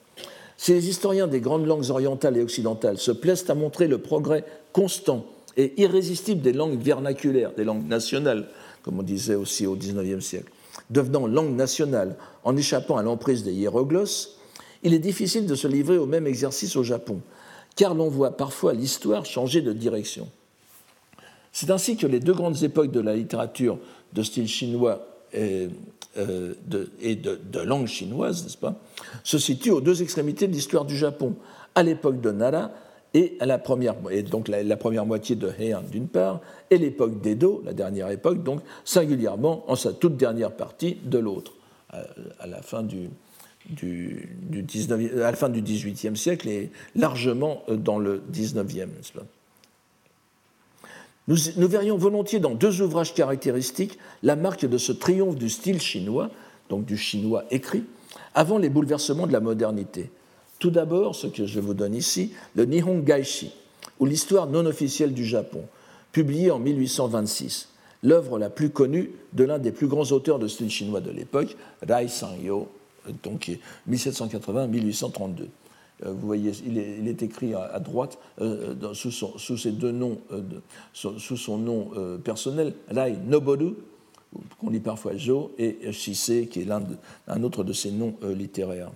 Si les historiens des grandes langues orientales et occidentales se plaisent à montrer le progrès constant et irrésistible des langues vernaculaires, des langues nationales, comme on disait aussi au XIXe siècle, devenant langue nationale en échappant à l'emprise des hiéroglosses, il est difficile de se livrer au même exercice au Japon, car l'on voit parfois l'histoire changer de direction. C'est ainsi que les deux grandes époques de la littérature de style chinois et euh, et de, langue chinoise, n'est-ce pas, se situe aux deux extrémités de l'histoire du Japon, à l'époque de Nara et, à la première, et donc la, première moitié de Heian d'une part, et l'époque d'Edo, la dernière époque, donc singulièrement en sa toute dernière partie de l'autre, à, la fin du, du, du 19, à la fin du XVIIIe siècle et largement dans le XIXe, n'est-ce pas nous, verrions volontiers dans deux ouvrages caractéristiques la marque de ce triomphe du style chinois, donc du chinois écrit, avant les bouleversements de la modernité. Tout d'abord, ce que je vous donne ici, le Nihon Gaishi, ou l'histoire non officielle du Japon, publié en 1826, l'œuvre la plus connue de l'un des plus grands auteurs de style chinois de l'époque, Rai Sanyo, donc 1780-1832. Euh, vous voyez, il est, écrit à, droite euh, sous, sous, ses deux noms, euh, sous, son nom personnel, Rai Noboru, qu'on lit parfois Jo, et Shise, qui est un autre de ses noms littéraires.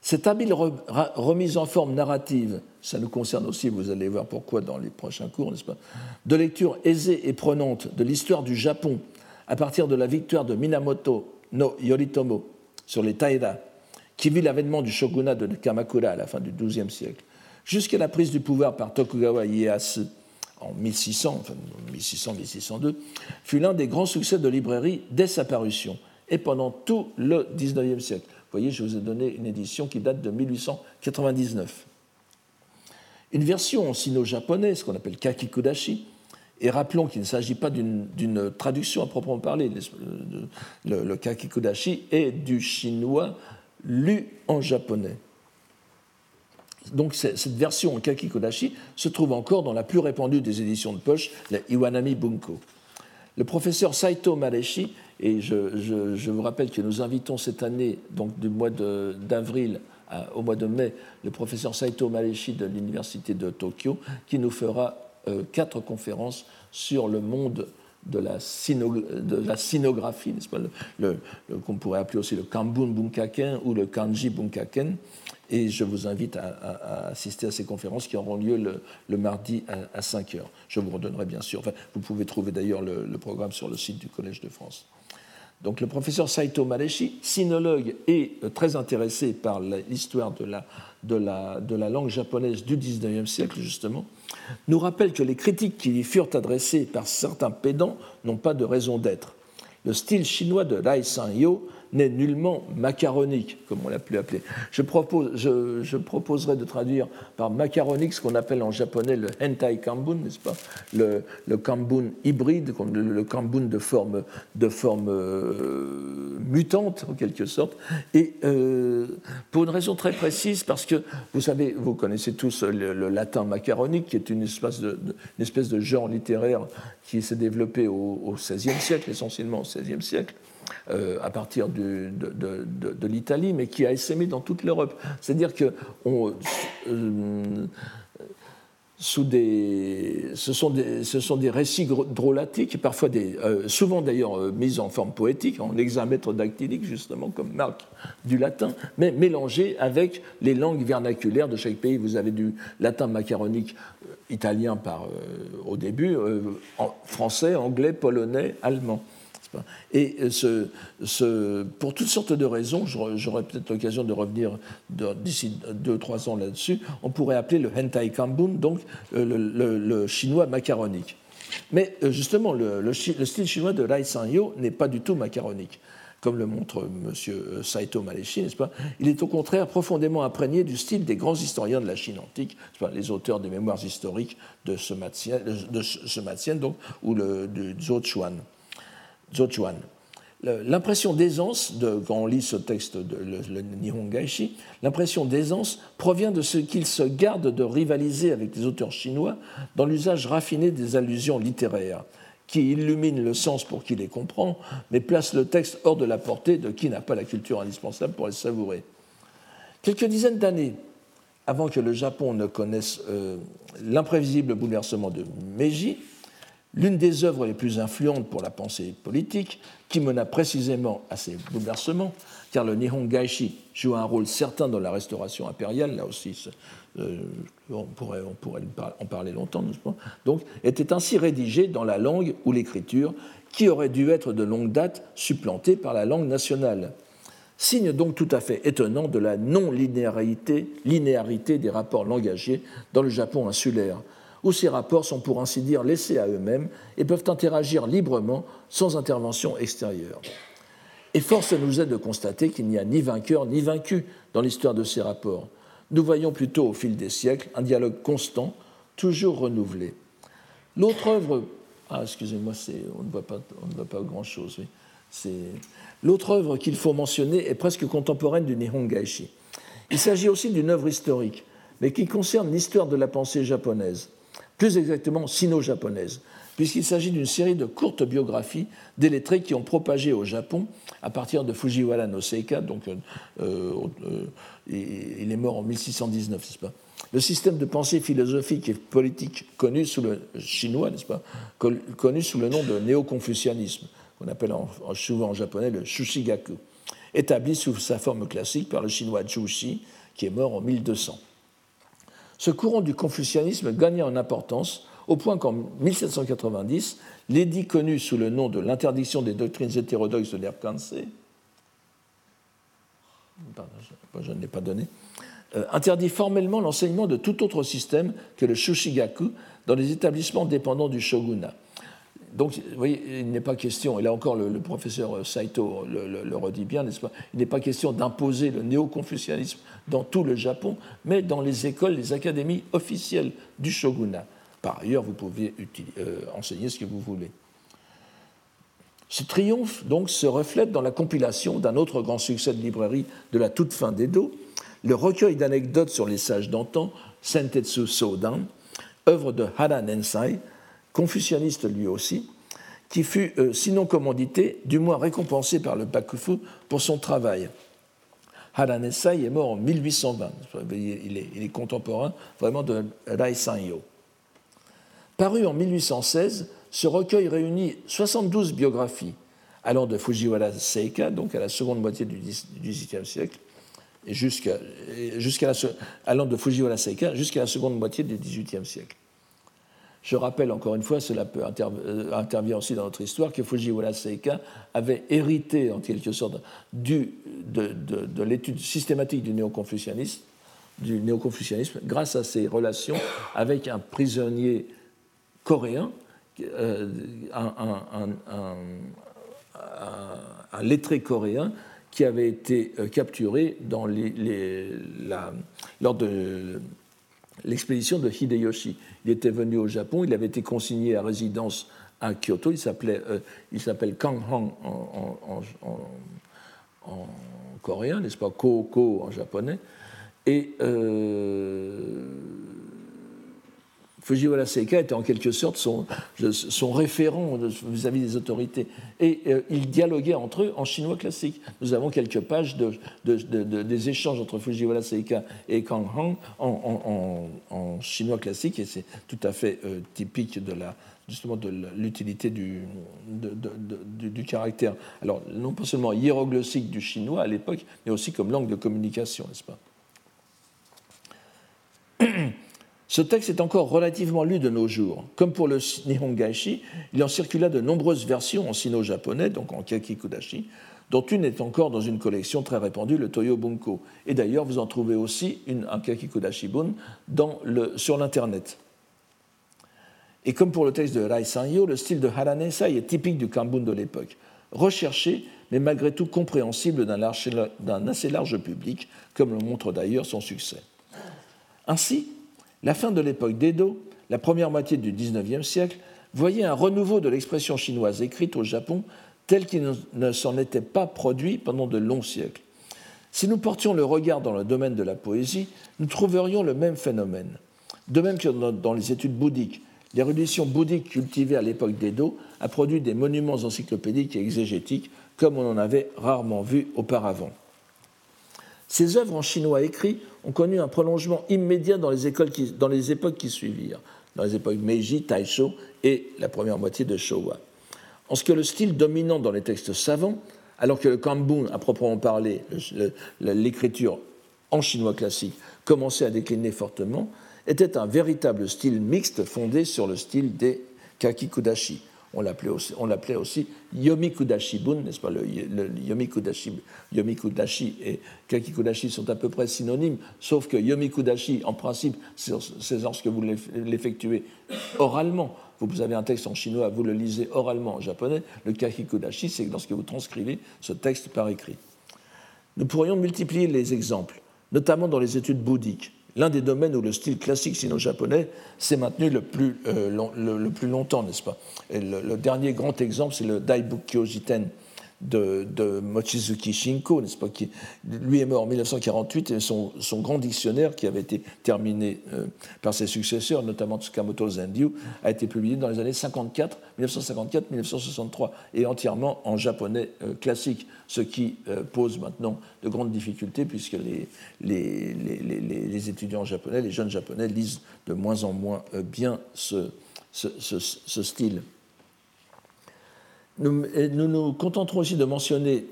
Cette habile remise en forme narrative, ça nous concerne aussi, vous allez voir pourquoi dans les prochains cours, n'est-ce pas, de lecture aisée et prenante de l'histoire du Japon à partir de la victoire de Minamoto no Yoritomo sur les Taira qui vit l'avènement du shogunat de Kamakura à la fin du XIIe siècle, jusqu'à la prise du pouvoir par Tokugawa Ieyasu en 1600, enfin 1600-1602, fut l'un des grands succès de librairie dès sa parution et pendant tout le XIXe siècle. Vous voyez, je vous ai donné une édition qui date de 1899. Une version en sino-japonais, ce qu'on appelle kakikudashi, et rappelons qu'il ne s'agit pas d'une traduction à proprement parler. Le, le kakikudashi est du chinois lu en japonais. Donc cette version en kakikodashi se trouve encore dans la plus répandue des éditions de poche, la Iwanami Bunko. Le professeur Saito Mareshi, et je, vous rappelle que nous invitons cette année, donc du mois d'avril au mois de mai, le professeur Saito Mareshi de l'Université de Tokyo, qui nous fera euh, quatre conférences sur le monde de la, de la sinographie, n'est-ce pas, qu'on pourrait appeler aussi le Kambun Bunkaken ou le Kanji Bunkaken. Et je vous invite à, assister à ces conférences qui auront lieu le, mardi à, 5 heures. Je vous redonnerai bien sûr. Enfin, vous pouvez trouver d'ailleurs le, programme sur le site du Collège de France. Donc le professeur Saito Mareshi, sinologue et euh, très intéressé par l'histoire de la, de, la, de la langue japonaise du XIXe siècle, justement, nous rappelle que les critiques qui lui furent adressées par certains pédants n'ont pas de raison d'être. Le style chinois de Rai San-yo n'est nullement macaronique, comme on l'a pu appeler. Je, propose, je, proposerai de traduire par macaronique ce qu'on appelle en japonais le hentai kambun, n'est-ce pas? Le, le, kambun hybride, comme le, kambun de forme, de forme euh, mutante, en quelque sorte. Et euh, pour une raison très précise, parce que vous savez, vous connaissez tous le, latin macaronique, qui est une espèce de genre littéraire qui s'est développé au XVIe siècle, essentiellement au XVIe siècle. Euh, à partir de, l'Italie, mais qui a essaimé dans toute l'Europe. C'est-à-dire que euh, ce, sont des, récits drôlatiques, parfois euh, souvent d'ailleurs mis en forme poétique, en hexamètre dactylique, justement, comme marque du latin, mais mélangés avec les langues vernaculaires de chaque pays. Vous avez du latin macaronique italien par, au début, français, anglais, polonais, allemand. Et ce, pour toutes sortes de raisons, j'aurai peut-être l'occasion de revenir d'ici deux ou trois ans là-dessus, on pourrait appeler le hentai kambun, donc euh, le, chinois macaronique. Mais euh, justement, le, style chinois de Rai Sanyo n'est pas du tout macaronique comme le montre M. Euh, Saito Maleshi, n'est-ce pas? Il est au contraire profondément imprégné du style des grands historiens de la Chine antique, les auteurs des mémoires historiques de ce donc, ou le, de Zhou Chuan. Zhochuan. L'impression d'aisance, quand on lit ce texte, de, le, l'impression d'aisance provient de ce qu'il se garde de rivaliser avec les auteurs chinois dans l'usage raffiné des allusions littéraires, qui illuminent le sens pour qui les comprend, mais placent le texte hors de la portée de qui n'a pas la culture indispensable pour les savourer. Quelques dizaines d'années avant que le Japon ne connaisse euh, l'imprévisible bouleversement de Meiji, L'une des œuvres les plus influentes pour la pensée politique, qui mena précisément à ces bouleversements, car le Nihon Gaishi joue un rôle certain dans la restauration impériale, là aussi euh, on, pourrait, on, pourrait, en parler longtemps, donc, était ainsi rédigé dans la langue ou l'écriture qui aurait dû être de longue date supplantée par la langue nationale. Signe donc tout à fait étonnant de la non-linéarité linéarité des rapports langagiers dans le Japon insulaire, où ces rapports sont pour ainsi dire laissés à eux-mêmes et peuvent interagir librement sans intervention extérieure. Et force nous est de constater qu'il n'y a ni vainqueur ni vaincu dans l'histoire de ces rapports. Nous voyons plutôt au fil des siècles un dialogue constant, toujours renouvelé. L'autre œuvre, ah excusez-moi, on ne voit pas, pas grand-chose. Oui. L'autre œuvre qu'il faut mentionner est presque contemporaine du Nihon Gaishi. Il s'agit aussi d'une œuvre historique, mais qui concerne l'histoire de la pensée japonaise plus exactement sino-japonaise, puisqu'il s'agit d'une série de courtes biographies des lettrés qui ont propagé au Japon à partir de Fujiwara no Seika, donc euh, euh, il est mort en 1619, n'est-ce pas? Le système de pensée philosophique et politique connu sous le chinois, n'est-ce pas? Connu sous le nom de néo-confucianisme, qu'on appelle souvent en japonais le Shushigaku, établi sous sa forme classique par le chinois Zhu qui est mort en 1200 ce courant du confucianisme gagna en importance au point qu'en 1790, l'édit connu sous le nom de l'interdiction des doctrines hétérodoxes de pas donné, euh, interdit formellement l'enseignement de tout autre système que le Shushigaku dans les établissements dépendants du shogunat. Donc, vous voyez, il n'est pas question, et là encore le, professeur Saito le, redit bien, n'est-ce pas Il n'est pas question d'imposer le néo-confucianisme dans tout le Japon, mais dans les écoles, les académies officielles du shogunat. Par ailleurs, vous pouvez euh, enseigner ce que vous voulez. Ce triomphe, donc, se reflète dans la compilation d'un autre grand succès de librairie de la toute fin d'Edo, le recueil d'anecdotes sur les sages d'antan, Sentetsu Sodan, œuvre de Hara Nensai, confucianiste lui aussi, qui fut, euh, sinon commandité, du moins récompensé par le Bakufu pour son travail. Haranesai est mort en 1820. Il est, contemporain vraiment de Rai Sanyo. Paru en 1816, ce recueil réunit 72 biographies allant de Fujiwara Seika, donc à la seconde moitié du XVIIIe siècle, jusqu'à, jusqu'à allant de Fujiwara Seika jusqu'à la seconde moitié du XVIIIe siècle. Je rappelle encore une fois, cela peut euh, intervient aussi dans notre histoire, que Fujiwara Seika avait hérité en quelque sorte de, l'étude systématique du néoconfucianisme, du grâce à ses relations avec un prisonnier coréen, euh, un, lettré coréen qui avait été capturé dans lors de l'expédition de Hideyoshi. Il était venu au Japon, il avait été consigné à résidence à Kyoto, il s'appelait il s'appelle Kang Hong en, coréen, n'est-ce pas, Ko Ko en japonais, et Fujiwara Seika était en quelque sorte son, référent vis-à-vis des autorités. Et euh, ils dialoguaient entre eux en chinois classique. Nous avons quelques pages de, des échanges entre Fujiwara Seika et Kang Hong en, chinois classique, et c'est tout à fait euh, typique de justement de l'utilité du, du, caractère. Alors, non pas seulement hiéroglyphique du chinois à l'époque, mais aussi comme langue de communication, n'est-ce pas? Ce texte est encore relativement lu de nos jours. Comme pour le Nihongaishi, il en circula de nombreuses versions en sino-japonais, donc en kakikudashi, dont une est encore dans une collection très répandue, le Toyo Bunko. Et d'ailleurs, vous en trouvez aussi une, un kakikudashi bun dans sur l'Internet. Et comme pour le texte de Rai Sanyo, le style de Haranesai est typique du Kambun de l'époque. Recherché, mais malgré tout compréhensible d'un assez large public, comme le montre d'ailleurs son succès. Ainsi, la fin de l'époque d'Edo, la première moitié du XIXe siècle, voyait un renouveau de l'expression chinoise écrite au Japon tel qu'il ne s'en était pas produit pendant de longs siècles. Si nous portions le regard dans le domaine de la poésie, nous trouverions le même phénomène. De même que dans les études bouddhiques, l'érudition bouddhique cultivée à l'époque d'Edo a produit des monuments encyclopédiques et exégétiques comme on en avait rarement vu auparavant. Ces œuvres en chinois écrit ont connu un prolongement immédiat dans les, époques qui suivirent, dans les époques Meiji, Taisho et la première moitié de Showa. En ce que le style dominant dans les textes savants, alors que le Kambun, à proprement parler, l'écriture en chinois classique, commençait à décliner fortement, était un véritable style mixte fondé sur le style des kakikudashi, on l'appelait aussi, on aussi Yomikudashi-bun, n'est-ce pas? Le, Yomikudashi, Yomikudashi et Kakikudashi sont à peu près synonymes, sauf que Yomikudashi, en principe, c'est lorsque vous l'effectuez oralement. Vous avez un texte en chinois, vous le lisez oralement en japonais. Le Kakikudashi, c'est lorsque vous transcrivez ce texte par écrit. Nous pourrions multiplier les exemples, notamment dans les études bouddhiques l'un des domaines où le style classique sino-japonais s'est maintenu le plus, euh, le, plus longtemps, n'est-ce pas? Le, dernier grand exemple, c'est le Daibukyo Jiten de, Mochizuki Shinko, n'est-ce pas, lui est mort en 1948 et son, grand dictionnaire, qui avait été terminé euh, par ses successeurs, notamment Tsukamoto Zenryu, a été publié dans les années 54, 1954-1963 et entièrement en japonais euh, classique, ce qui euh, pose maintenant de grandes difficultés puisque les, les, les, étudiants japonais, les jeunes japonais lisent de moins en moins bien ce, ce, ce style. Nous, nous, contenterons aussi de mentionner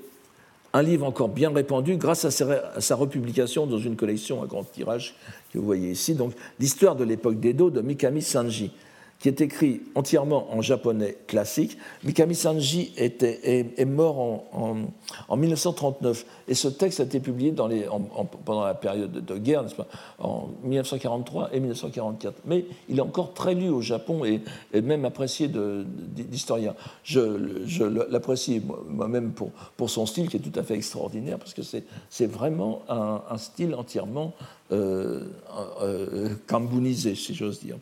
un livre encore bien répandu grâce à sa, republication dans une collection à grand tirage que vous voyez ici, donc l'histoire de l'époque d'Edo de Mikami Sanji, qui est écrit entièrement en japonais classique. Mikami Sanji était, est, mort en, en, 1939 et ce texte a été publié dans les, pendant la période de guerre, en 1943 et 1944. Mais il est encore très lu au Japon et, même apprécié d'historiens. Je, je l'apprécie moi-même pour, pour son style qui est tout à fait extraordinaire parce que c'est vraiment un, style entièrement euh, euh, kambunisé, si j'ose dire.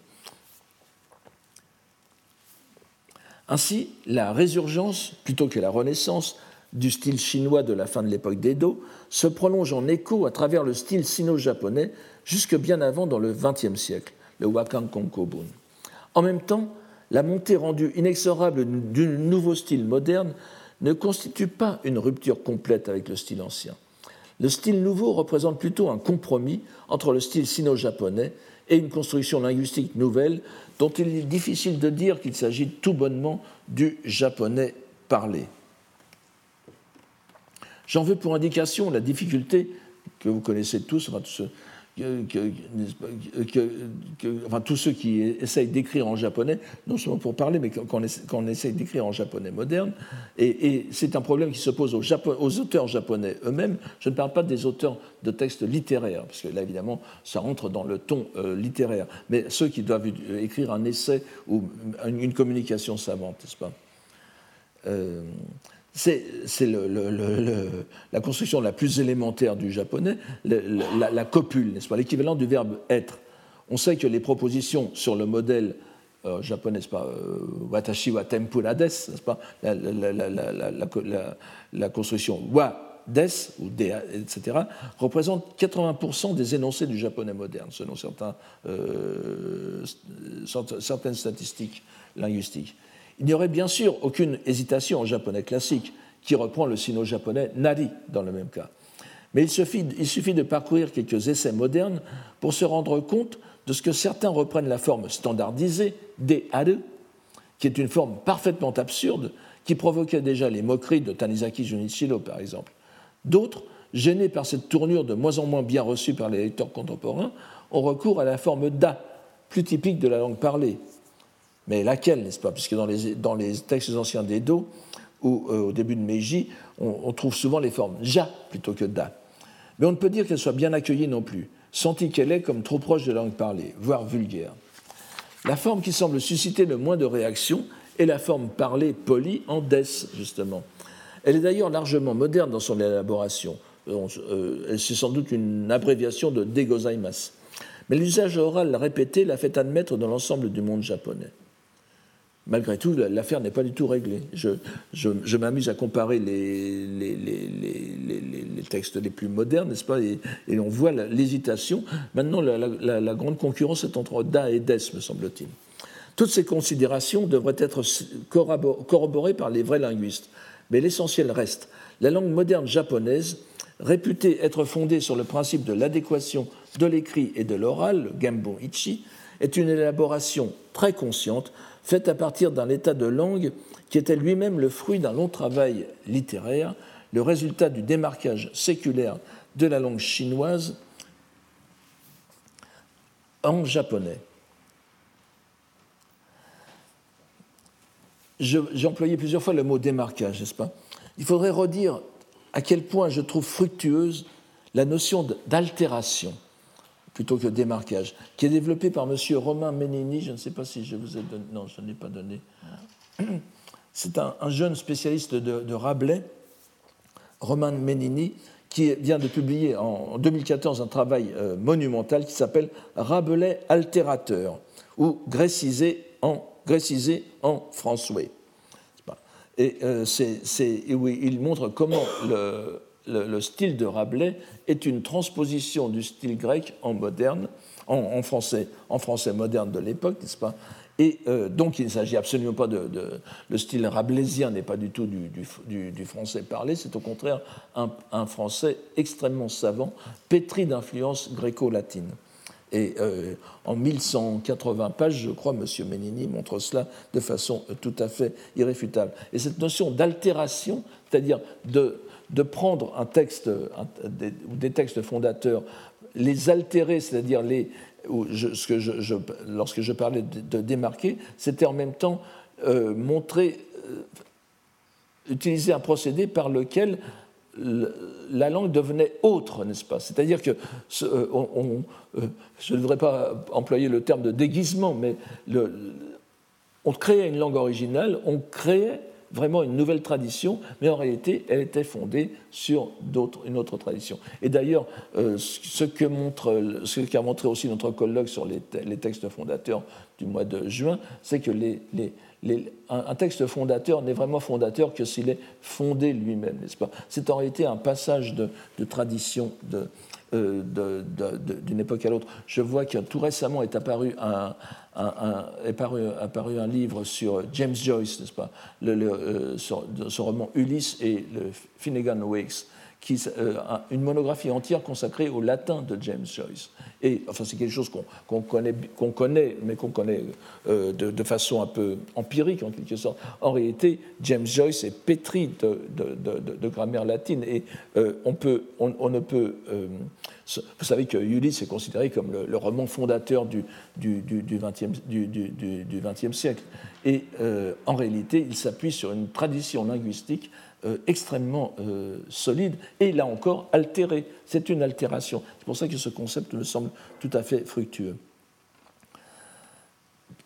Ainsi, la résurgence, plutôt que la renaissance, du style chinois de la fin de l'époque d'Edo se prolonge en écho à travers le style sino-japonais jusque bien avant dans le XXe siècle, le Wakan Konkobun. En même temps, la montée rendue inexorable du nouveau style moderne ne constitue pas une rupture complète avec le style ancien. Le style nouveau représente plutôt un compromis entre le style sino-japonais et une construction linguistique nouvelle dont il est difficile de dire qu'il s'agit tout bonnement du japonais parlé. J'en veux pour indication la difficulté que vous connaissez tous, enfin, tous enfin, tous ceux qui essayent d'écrire en japonais, non seulement pour parler, mais qu'on essaye d'écrire en japonais moderne. Et, c'est un problème qui se pose aux, auteurs japonais eux-mêmes. Je ne parle pas des auteurs de textes littéraires, parce que là, évidemment, ça rentre dans le ton euh, littéraire. Mais ceux qui doivent écrire un essai ou une communication savante, n'est-ce pas euh, c'est la construction la plus élémentaire du japonais, la, copule, n'est-ce pas, l'équivalent du verbe être. On sait que les propositions sur le modèle euh, japonais, n'est-ce pas, euh, watashi wa tempura des, n'est-ce pas, la, construction wa des, ou de, etc., représente 80% des énoncés du japonais moderne, selon euh, certaines statistiques linguistiques. Il n'y aurait bien sûr aucune hésitation en japonais classique, qui reprend le sino-japonais nari dans le même cas. Mais il suffit, de parcourir quelques essais modernes pour se rendre compte de ce que certains reprennent la forme standardisée des aru, qui est une forme parfaitement absurde, qui provoquait déjà les moqueries de Tanizaki Junichiro, par exemple. D'autres, gênés par cette tournure de moins en moins bien reçue par les lecteurs contemporains, ont recours à la forme da, plus typique de la langue parlée, mais laquelle, n'est-ce pas? Puisque dans les, dans les, textes anciens d'Edo, ou euh, au début de Meiji, on, trouve souvent les formes ja plutôt que da. Mais on ne peut dire qu'elle soit bien accueillie non plus, senti qu'elle est comme trop proche de la langue parlée, voire vulgaire. La forme qui semble susciter le moins de réactions est la forme parlée polie en des, justement. Elle est d'ailleurs largement moderne dans son élaboration. Euh, euh, c'est sans doute une abréviation de degozaimasu. Mais l'usage oral répété l'a fait admettre dans l'ensemble du monde japonais malgré tout, l'affaire n'est pas du tout réglée. Je, m'amuse à comparer les, textes les plus modernes, n'est-ce pas et, on voit l'hésitation. Maintenant, la, grande concurrence est entre Da et Des, me semble-t-il. Toutes ces considérations devraient être corroborées par les vrais linguistes. Mais l'essentiel reste. La langue moderne japonaise, réputée être fondée sur le principe de l'adéquation de l'écrit et de l'oral, le Gambon Ichi, est une élaboration très consciente faite à partir d'un état de langue qui était lui-même le fruit d'un long travail littéraire, le résultat du démarquage séculaire de la langue chinoise en japonais. J'ai employé plusieurs fois le mot démarquage, n'est-ce pas? Il faudrait redire à quel point je trouve fructueuse la notion d'altération plutôt que démarquage, qui est développé par M. Romain Menini. Je ne sais pas si je vous ai donné. Non, je n'ai pas donné. C'est un, jeune spécialiste de, Rabelais, Romain Menini, qui vient de publier en 2014 un travail euh, monumental qui s'appelle Rabelais altérateur ou Grécisé en, Grécisé en François. Et euh, oui, il montre comment le, le, style de Rabelais est une transposition du style grec en moderne, en, français, en français moderne de l'époque, n'est-ce pas? Et euh, donc il ne s'agit absolument pas de, Le style rabelaisien n'est pas du tout du, français parlé, c'est au contraire un, français extrêmement savant, pétri d'influence gréco-latine. Et euh, en 1180 pages, je crois, M. Ménini montre cela de façon tout à fait irréfutable. Et cette notion d'altération, c'est-à-dire de, de prendre un texte, ou des, textes fondateurs, les altérer, c'est-à-dire les, lorsque je parlais de, démarquer, c'était en même temps euh, montrer, euh, utiliser un procédé par lequel la langue devenait autre, n'est-ce pas? C'est-à-dire que, euh, on, je ne devrais pas employer le terme de déguisement, mais on créait une langue originale, on créait vraiment une nouvelle tradition, mais en réalité, elle était fondée sur une autre tradition. Et d'ailleurs, euh, ce qu'a ce montré aussi notre colloque sur les, textes fondateurs du mois de juin, c'est que les, un, texte fondateur n'est vraiment fondateur que s'il est fondé lui-même, n'est-ce pas? C'est en réalité un passage de, tradition euh, d'une époque à l'autre. Je vois que tout récemment est apparu un, est paru, apparu un livre sur James Joyce, n'est-ce pas, le, euh, son, roman Ulysse et le Finnegan Wakes, qui, euh, une monographie entière consacrée au latin de James Joyce. Et enfin, c'est quelque chose qu'on connaît, connaît, mais qu'on connaît euh, de, façon un peu empirique en quelque sorte. En réalité, James Joyce est pétri de, de grammaire latine et on, peut, on, ne peut vous savez que Ulysse est considéré comme le, roman fondateur du, du, du, 20e, siècle. Et euh, en réalité, il s'appuie sur une tradition linguistique euh, extrêmement euh, solide et là encore altérée. C'est une altération. C'est pour ça que ce concept me semble tout à fait fructueux.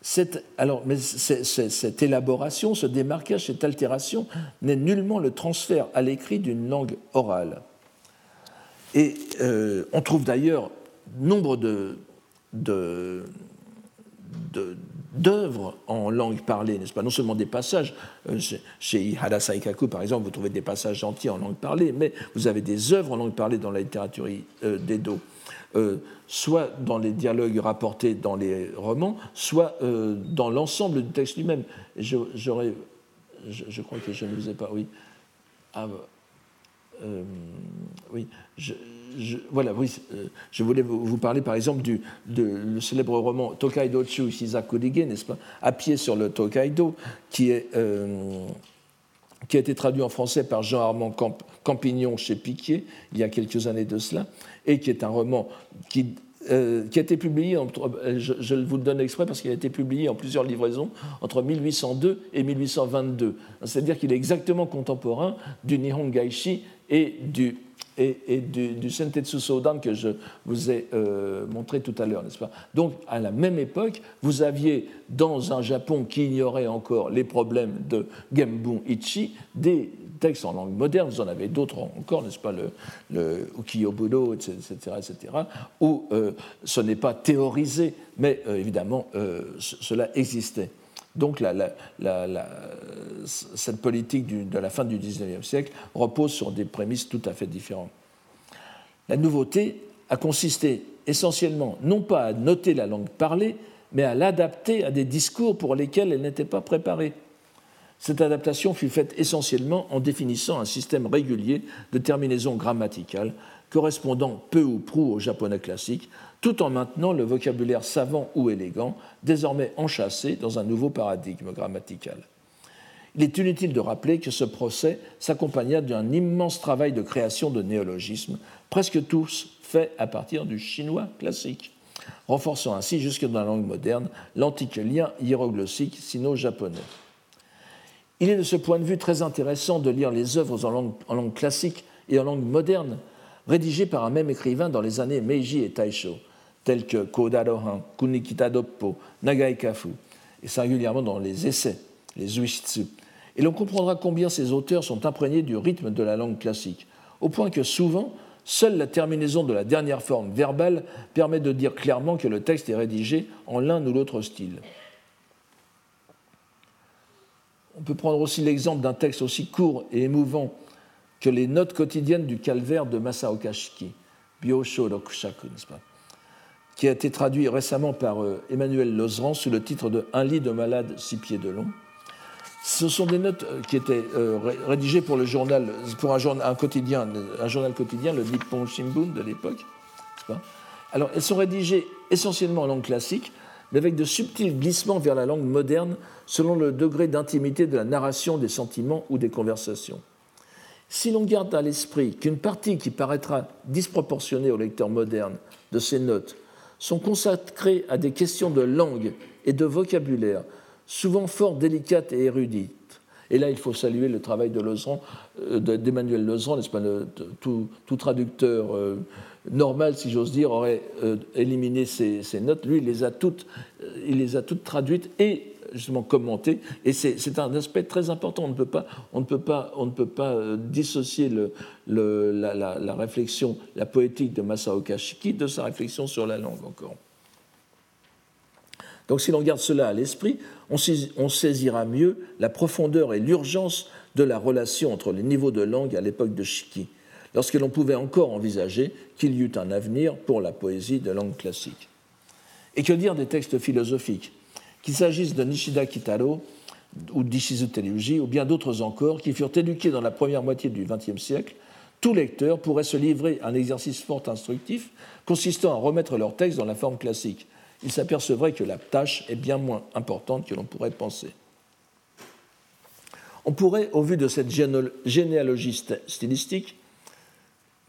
Cette, alors, mais cette élaboration, ce démarquage, cette altération n'est nullement le transfert à l'écrit d'une langue orale. Et euh, on trouve d'ailleurs nombre de, de, d'œuvres en langue parlée, n'est-ce pas? Non seulement des passages, euh, chez Ihara Saikaku par exemple, vous trouvez des passages entiers en langue parlée, mais vous avez des œuvres en langue parlée dans la littérature euh, d'Edo, euh, soit dans les dialogues rapportés dans les romans, soit dans l'ensemble du texte lui-même. J'aurais, je, crois que je ne vous ai pas, oui. Ah, oui, je, voilà, oui, euh, je voulais vous, parler par exemple du célèbre roman Tokaido Chu Shizakurige, n'est-ce pas À pied sur le Tokaido, qui, euh, a été traduit en français par Jean-Armand Campignon chez Piquier, il y a quelques années de cela, et qui est un roman qui euh, a été publié, je, je, vous le donne exprès parce qu'il a été publié en plusieurs livraisons entre 1802 et 1822. C'est-à-dire qu'il est exactement contemporain du Nihon Gaishi et du et, du, du, Sentetsu Sodan que je vous ai euh, montré tout à l'heure, n'est-ce pas? Donc, à la même époque, vous aviez dans un Japon qui ignorait encore les problèmes de Gembun Ichi des textes en langue moderne, vous en avez d'autres encore, n'est-ce pas, le, le Ukiyobudo, etc., etc., où euh, ce n'est pas théorisé, mais euh, évidemment, cela existait. Donc cette politique de la fin du XIXe siècle repose sur des prémices tout à fait différentes. La nouveauté a consisté essentiellement non pas à noter la langue parlée, mais à l'adapter à des discours pour lesquels elle n'était pas préparée. Cette adaptation fut faite essentiellement en définissant un système régulier de terminaison grammaticale correspondant peu ou prou au japonais classique, tout en maintenant le vocabulaire savant ou élégant, désormais enchâssé dans un nouveau paradigme grammatical. Il est inutile de rappeler que ce procès s'accompagna d'un immense travail de création de néologismes, presque tous faits à partir du chinois classique, renforçant ainsi jusque dans la langue moderne l'antique lien hiéroglossique sino-japonais. Il est de ce point de vue très intéressant de lire les œuvres en langue, en langue classique et en langue moderne, rédigées par un même écrivain dans les années Meiji et Taisho, tels que Kodarohan, Kunikita Doppo, Nagai Kafu, et singulièrement dans les essais, les uishitsu. Et l'on comprendra combien ces auteurs sont imprégnés du rythme de la langue classique, au point que souvent, seule la terminaison de la dernière forme verbale permet de dire clairement que le texte est rédigé en l'un ou l'autre style. On peut prendre aussi l'exemple d'un texte aussi court et émouvant que les notes quotidiennes du calvaire de Masaoka Shiki, Byosho Rokushaku, n'est-ce pas? Qui a été traduit récemment par euh, Emmanuel Lozeran sous le titre de Un lit de malade six pieds de long. Ce sont des notes euh, qui étaient euh, rédigées pour le journal, pour un, journal, un quotidien, un journal quotidien, le Nippon Shimbun de l'époque. Alors, elles sont rédigées essentiellement en langue classique, mais avec de subtils glissements vers la langue moderne selon le degré d'intimité de la narration des sentiments ou des conversations. Si l'on garde à l'esprit qu'une partie qui paraîtra disproportionnée au lecteur moderne de ces notes sont consacrés à des questions de langue et de vocabulaire, souvent fort délicates et érudites. Et là, il faut saluer le travail de euh, d'Emmanuel Lozran, n'est-ce pas tout, traducteur euh, normal, si j'ose dire, aurait euh, éliminé ces, notes. Lui, il les a toutes, il les a toutes traduites et justement commenté. Et c'est un aspect très important. On ne peut pas, dissocier la, réflexion, la poétique de Masao Kashiki de sa réflexion sur la langue encore. Donc si l'on garde cela à l'esprit, on saisira mieux la profondeur et l'urgence de la relation entre les niveaux de langue à l'époque de Shiki, lorsque l'on pouvait encore envisager qu'il y eût un avenir pour la poésie de langue classique. Et que dire des textes philosophiques? Qu'il s'agisse de Nishida Kitaro ou d'Ishizu Teruji, ou bien d'autres encore, qui furent éduqués dans la première moitié du XXe siècle, tout lecteur pourrait se livrer à un exercice fort instructif consistant à remettre leur texte dans la forme classique. Il s'apercevrait que la tâche est bien moins importante que l'on pourrait penser. On pourrait, au vu de cette généalogie stylistique,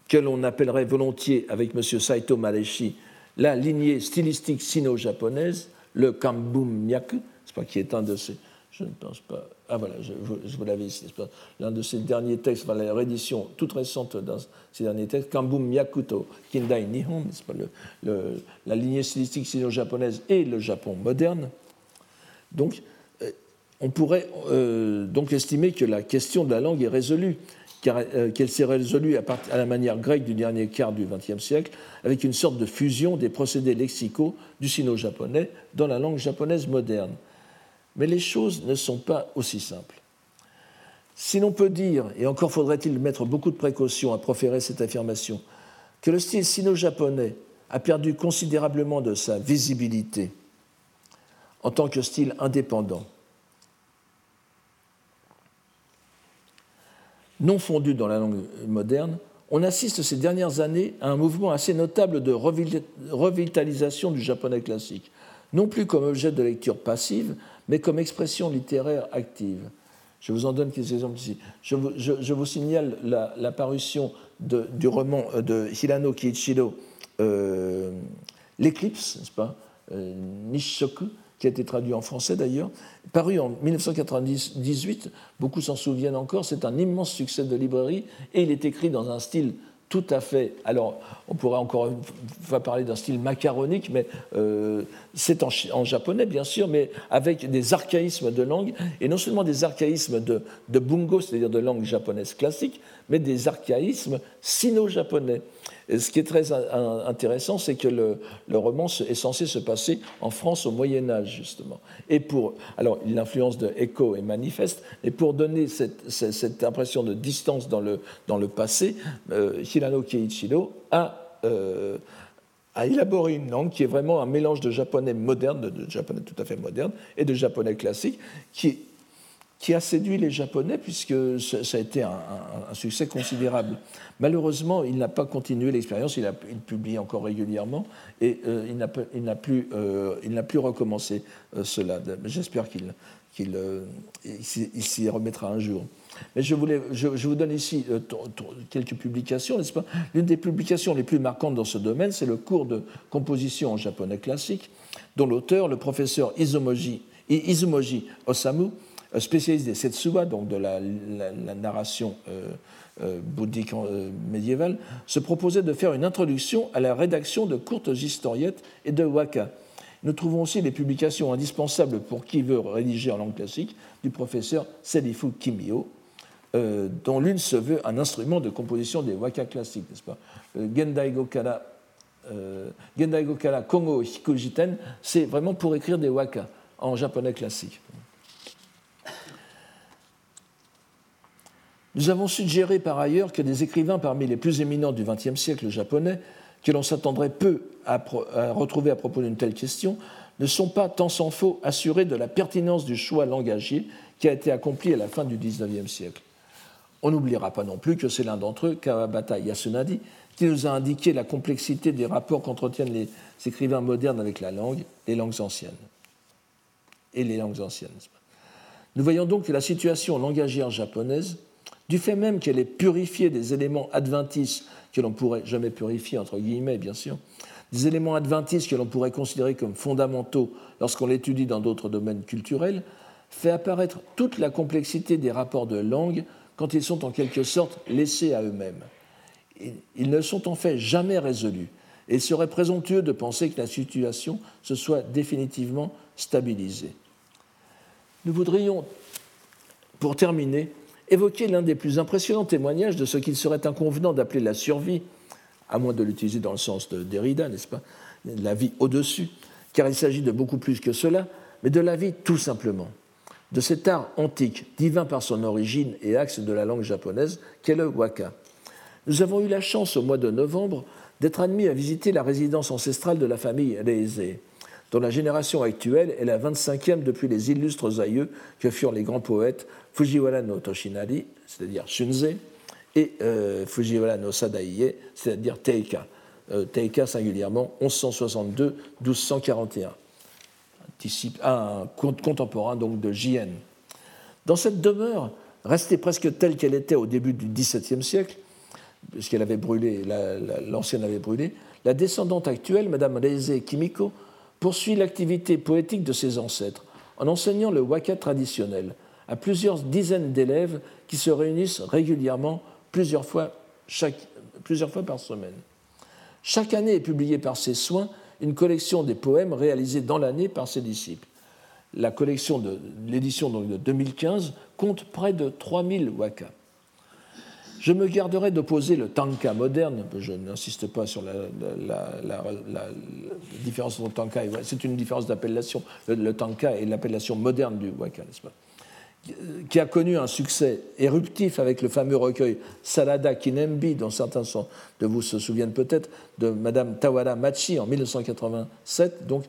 que l'on appellerait volontiers avec M. Saito Mareshi la lignée stylistique sino-japonaise, le Kambum Myaku, pas, qui est un de ces. Je ne pense pas. Ah voilà, je, vous l'avais ici, l'un de ces derniers textes, la réédition toute récente dans ces derniers textes, Kambum Myakuto Kindai Nihon, pas, le, la lignée stylistique sino-japonaise et le Japon moderne. Donc, euh, on pourrait euh, donc estimer que la question de la langue est résolue, qu'elle s'est résolue à, à, la manière grecque du dernier quart du XXe siècle, avec une sorte de fusion des procédés lexicaux du sino-japonais dans la langue japonaise moderne. Mais les choses ne sont pas aussi simples. Si l'on peut dire, et encore faudrait-il mettre beaucoup de précautions à proférer cette affirmation, que le style sino-japonais a perdu considérablement de sa visibilité en tant que style indépendant, non fondu dans la langue moderne, on assiste ces dernières années à un mouvement assez notable de revitalisation du japonais classique, non plus comme objet de lecture passive, mais comme expression littéraire active. Je vous en donne quelques exemples ici. Je vous, signale la, parution du roman euh, de Hirano Kiichiro, euh, L'éclipse, n'est-ce pas euh, Nishoku, qui a été traduit en français d'ailleurs, paru en 1998, beaucoup s'en souviennent encore, c'est un immense succès de librairie, et il est écrit dans un style tout à fait. Alors, on pourrait encore fois parler d'un style macaronique, mais euh, c'est en, japonais, bien sûr, mais avec des archaïsmes de langue, et non seulement des archaïsmes de, de bungo, c'est-à-dire de langue japonaise classique, mais des archaïsmes sino-japonais ce qui est très intéressant, c'est que le, roman est censé se passer en France au Moyen Âge, justement. Et pour, alors, l'influence de Echo est manifeste, et pour donner cette, impression de distance dans le, passé, euh, Hirano Keiichiro a, euh, a élaboré une langue qui est vraiment un mélange de japonais moderne, de, de japonais tout à fait moderne, et de japonais classique, qui qui a séduit les Japonais puisque ça a été un, succès considérable. Malheureusement, il n'a pas continué l'expérience, il, publie encore régulièrement et euh, il n'a plus, euh, recommencé euh, cela. J'espère qu'il s'y remettra un jour. Mais je, vous donne ici quelques publications, n'est-ce pas? L'une des publications les plus marquantes dans ce domaine, c'est le cours de composition en japonais classique, dont l'auteur, le professeur Izumoji, Izumoji Osamu, spécialiste des Setsuba, donc de la, narration euh, euh, bouddhique euh, médiévale, se proposait de faire une introduction à la rédaction de courtes historiettes et de waka. Nous trouvons aussi les publications indispensables pour qui veut rédiger en langue classique du professeur Selifu Kimio, dont l'une se veut un instrument de composition des waka classiques, n'est-ce pas? Gendai Gokara, Gendai Gokara Kongo Hikujiten, c'est vraiment pour écrire des waka en japonais classique. Nous avons suggéré par ailleurs que des écrivains parmi les plus éminents du XXe siècle japonais, que l'on s'attendrait peu à, retrouver à propos d'une telle question, ne sont pas, tant s'en faut, assurés de la pertinence du choix langagier qui a été accompli à la fin du XIXe siècle. On n'oubliera pas non plus que c'est l'un d'entre eux, Kawabata Yasunadi, qui nous a indiqué la complexité des rapports qu'entretiennent les écrivains modernes avec la langue, les langues anciennes. Et les langues anciennes. Nous voyons donc que la situation langagière japonaise du fait même qu'elle est purifiée des éléments adventices que l'on pourrait jamais purifier, entre guillemets, bien sûr, des éléments adventices que l'on pourrait considérer comme fondamentaux lorsqu'on l'étudie dans d'autres domaines culturels, fait apparaître toute la complexité des rapports de langue quand ils sont en quelque sorte laissés à eux-mêmes. Ils ne sont en fait jamais résolus, et il serait présomptueux de penser que la situation se soit définitivement stabilisée. Nous voudrions, pour terminer, évoquer l'un des plus impressionnants témoignages de ce qu'il serait inconvenant d'appeler la survie, à moins de l'utiliser dans le sens de Derrida, n'est-ce pas La vie au-dessus, car il s'agit de beaucoup plus que cela, mais de la vie tout simplement, de cet art antique, divin par son origine et axe de la langue japonaise, qu'est le waka. Nous avons eu la chance au mois de novembre d'être admis à visiter la résidence ancestrale de la famille Reise, dont la génération actuelle est la 25e depuis les illustres aïeux que furent les grands poètes Fujiwara no Toshinari, c'est-à-dire Shunzei, et euh, Fujiwara no Sadaiye, c'est-à-dire Teika. Euh, Teika singulièrement, 1162-1241, un contemporain donc de Jien. Dans cette demeure, restée presque telle qu'elle était au début du XVIIe siècle, puisqu'elle avait brûlé, l'ancienne avait brûlé, la descendante actuelle, Madame Reise Kimiko, poursuit l'activité poétique de ses ancêtres en enseignant le waka traditionnel à plusieurs dizaines d'élèves qui se réunissent régulièrement plusieurs fois, plusieurs fois par semaine. Chaque année est publiée par ses soins une collection des poèmes réalisés dans l'année par ses disciples. la collection de l'édition de 2015 compte près de 3000 wakas. Je me garderai d'opposer le tanka moderne, je n'insiste pas sur la, différence entre tanka et c'est une différence d'appellation. Le, tanka est l'appellation moderne du waka, n'est-ce pas? Qui a connu un succès éruptif avec le fameux recueil Salada Kinembi, dont certains de vous se souviennent peut-être, de Madame Tawara Machi en 1987. Donc,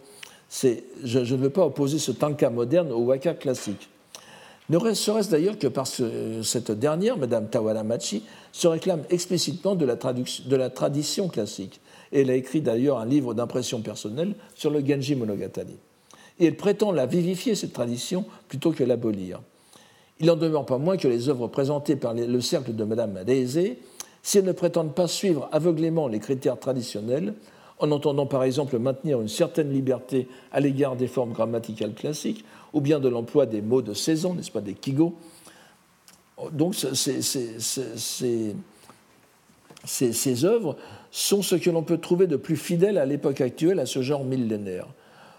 je, ne veux pas opposer ce tanka moderne au waka classique. Ne serait-ce d'ailleurs que parce que cette dernière, Madame Machi, se réclame explicitement de la, de la tradition classique. Elle a écrit d'ailleurs un livre d'impression personnelle sur le Genji Monogatari. Et elle prétend la vivifier, cette tradition, plutôt que l'abolir. Il n'en demeure pas moins que les œuvres présentées par le cercle de Madame Deizé, si elles ne prétendent pas suivre aveuglément les critères traditionnels, en entendant par exemple maintenir une certaine liberté à l'égard des formes grammaticales classiques, ou bien de l'emploi des mots de saison, n'est-ce pas, des kigo. Donc ces, ces, œuvres sont ce que l'on peut trouver de plus fidèle à l'époque actuelle à ce genre millénaire.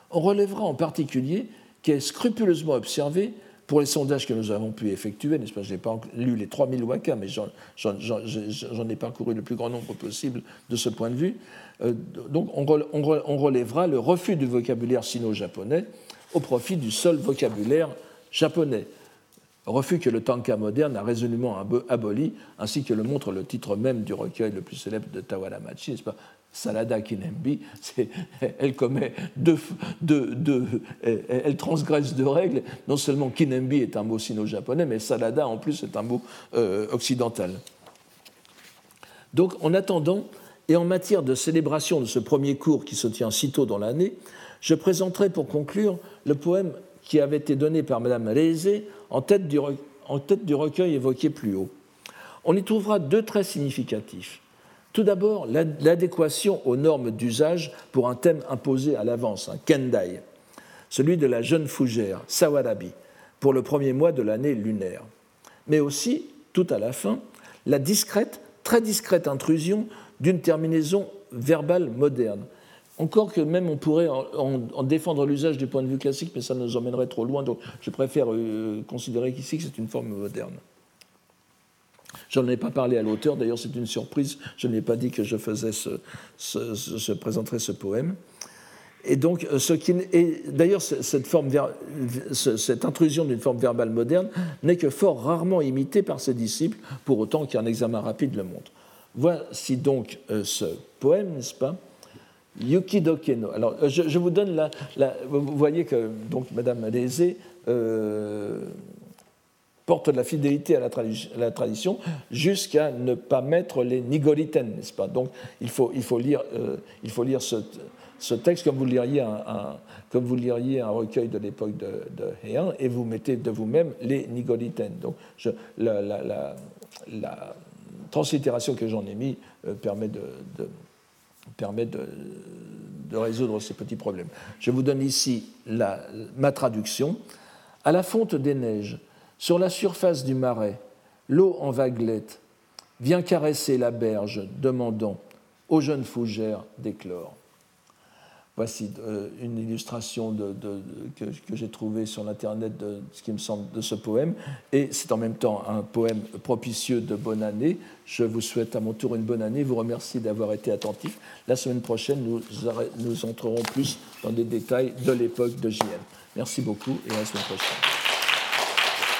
On relèvera en particulier qu'est scrupuleusement observé pour les sondages que nous avons pu effectuer, n'est-ce pas, je n'ai pas lu les 3000 wakas, mais j'en ai parcouru le plus grand nombre possible de ce point de vue. Euh, donc on, relèvera le refus du vocabulaire sino-japonais au profit du seul vocabulaire japonais. Refus que le tanka moderne a résolument aboli, ainsi que le montre le titre même du recueil le plus célèbre de Machi, n'est-ce pas Salada Kinembi, elle commet deux, elle transgresse deux règles. Non seulement Kinembi est un mot sino-japonais, mais Salada en plus est un mot euh, occidental. Donc en attendant, et en matière de célébration de ce premier cours qui se tient si tôt dans l'année, je présenterai pour conclure le poème qui avait été donné par tête, du, en tête du recueil évoqué plus haut. On y trouvera deux traits significatifs. Tout d'abord, l'adéquation aux normes d'usage pour un thème imposé à l'avance, un kendai, celui de la jeune fougère, Sawarabi, pour le premier mois de l'année lunaire. Mais aussi, tout à la fin, la discrète, très discrète intrusion d'une terminaison verbale moderne, encore que même on pourrait en, défendre l'usage du point de vue classique, mais ça nous emmènerait trop loin, donc je préfère euh, considérer qu'ici que c'est une forme moderne. Je n'en ai pas parlé à l'auteur, d'ailleurs c'est une surprise, je n'ai pas dit que je faisais ce, présenterais ce poème. Et donc, euh, ce qui d'ailleurs, cette, forme, cette intrusion d'une forme verbale moderne n'est que fort rarement imitée par ses disciples, pour autant qu'un examen rapide le montre. Voici donc euh, ce poème, n'est-ce pas? Yukidokeno. Alors, euh, je, vous donne la, Vous voyez que donc, Madame euh, porte de la fidélité à la, tradition jusqu'à ne pas mettre les nigoliten, n'est-ce pas? Donc, il faut, il faut lire, euh, il faut lire ce, texte comme vous liriez un, comme vous liriez un recueil de l'époque de, de Heian et vous mettez de vous-même les nigoliten. Donc, la, la, translittération que j'en ai mis permet de permet de, résoudre ces petits problèmes. Je vous donne ici ma traduction. À la fonte des neiges, sur la surface du marais, l'eau en vaguelette vient caresser la berge, demandant aux jeunes fougères d'éclore. Voici euh, une illustration que, j'ai trouvée sur l'Internet de ce qui me semble de ce poème. Et c'est en même temps un poème propitieux de bonne année. Je vous souhaite à mon tour une bonne année. Vous remercie d'avoir été attentif. La semaine prochaine, nous, nous entrerons plus dans des détails de l'époque de JM. Merci beaucoup et à la semaine prochaine.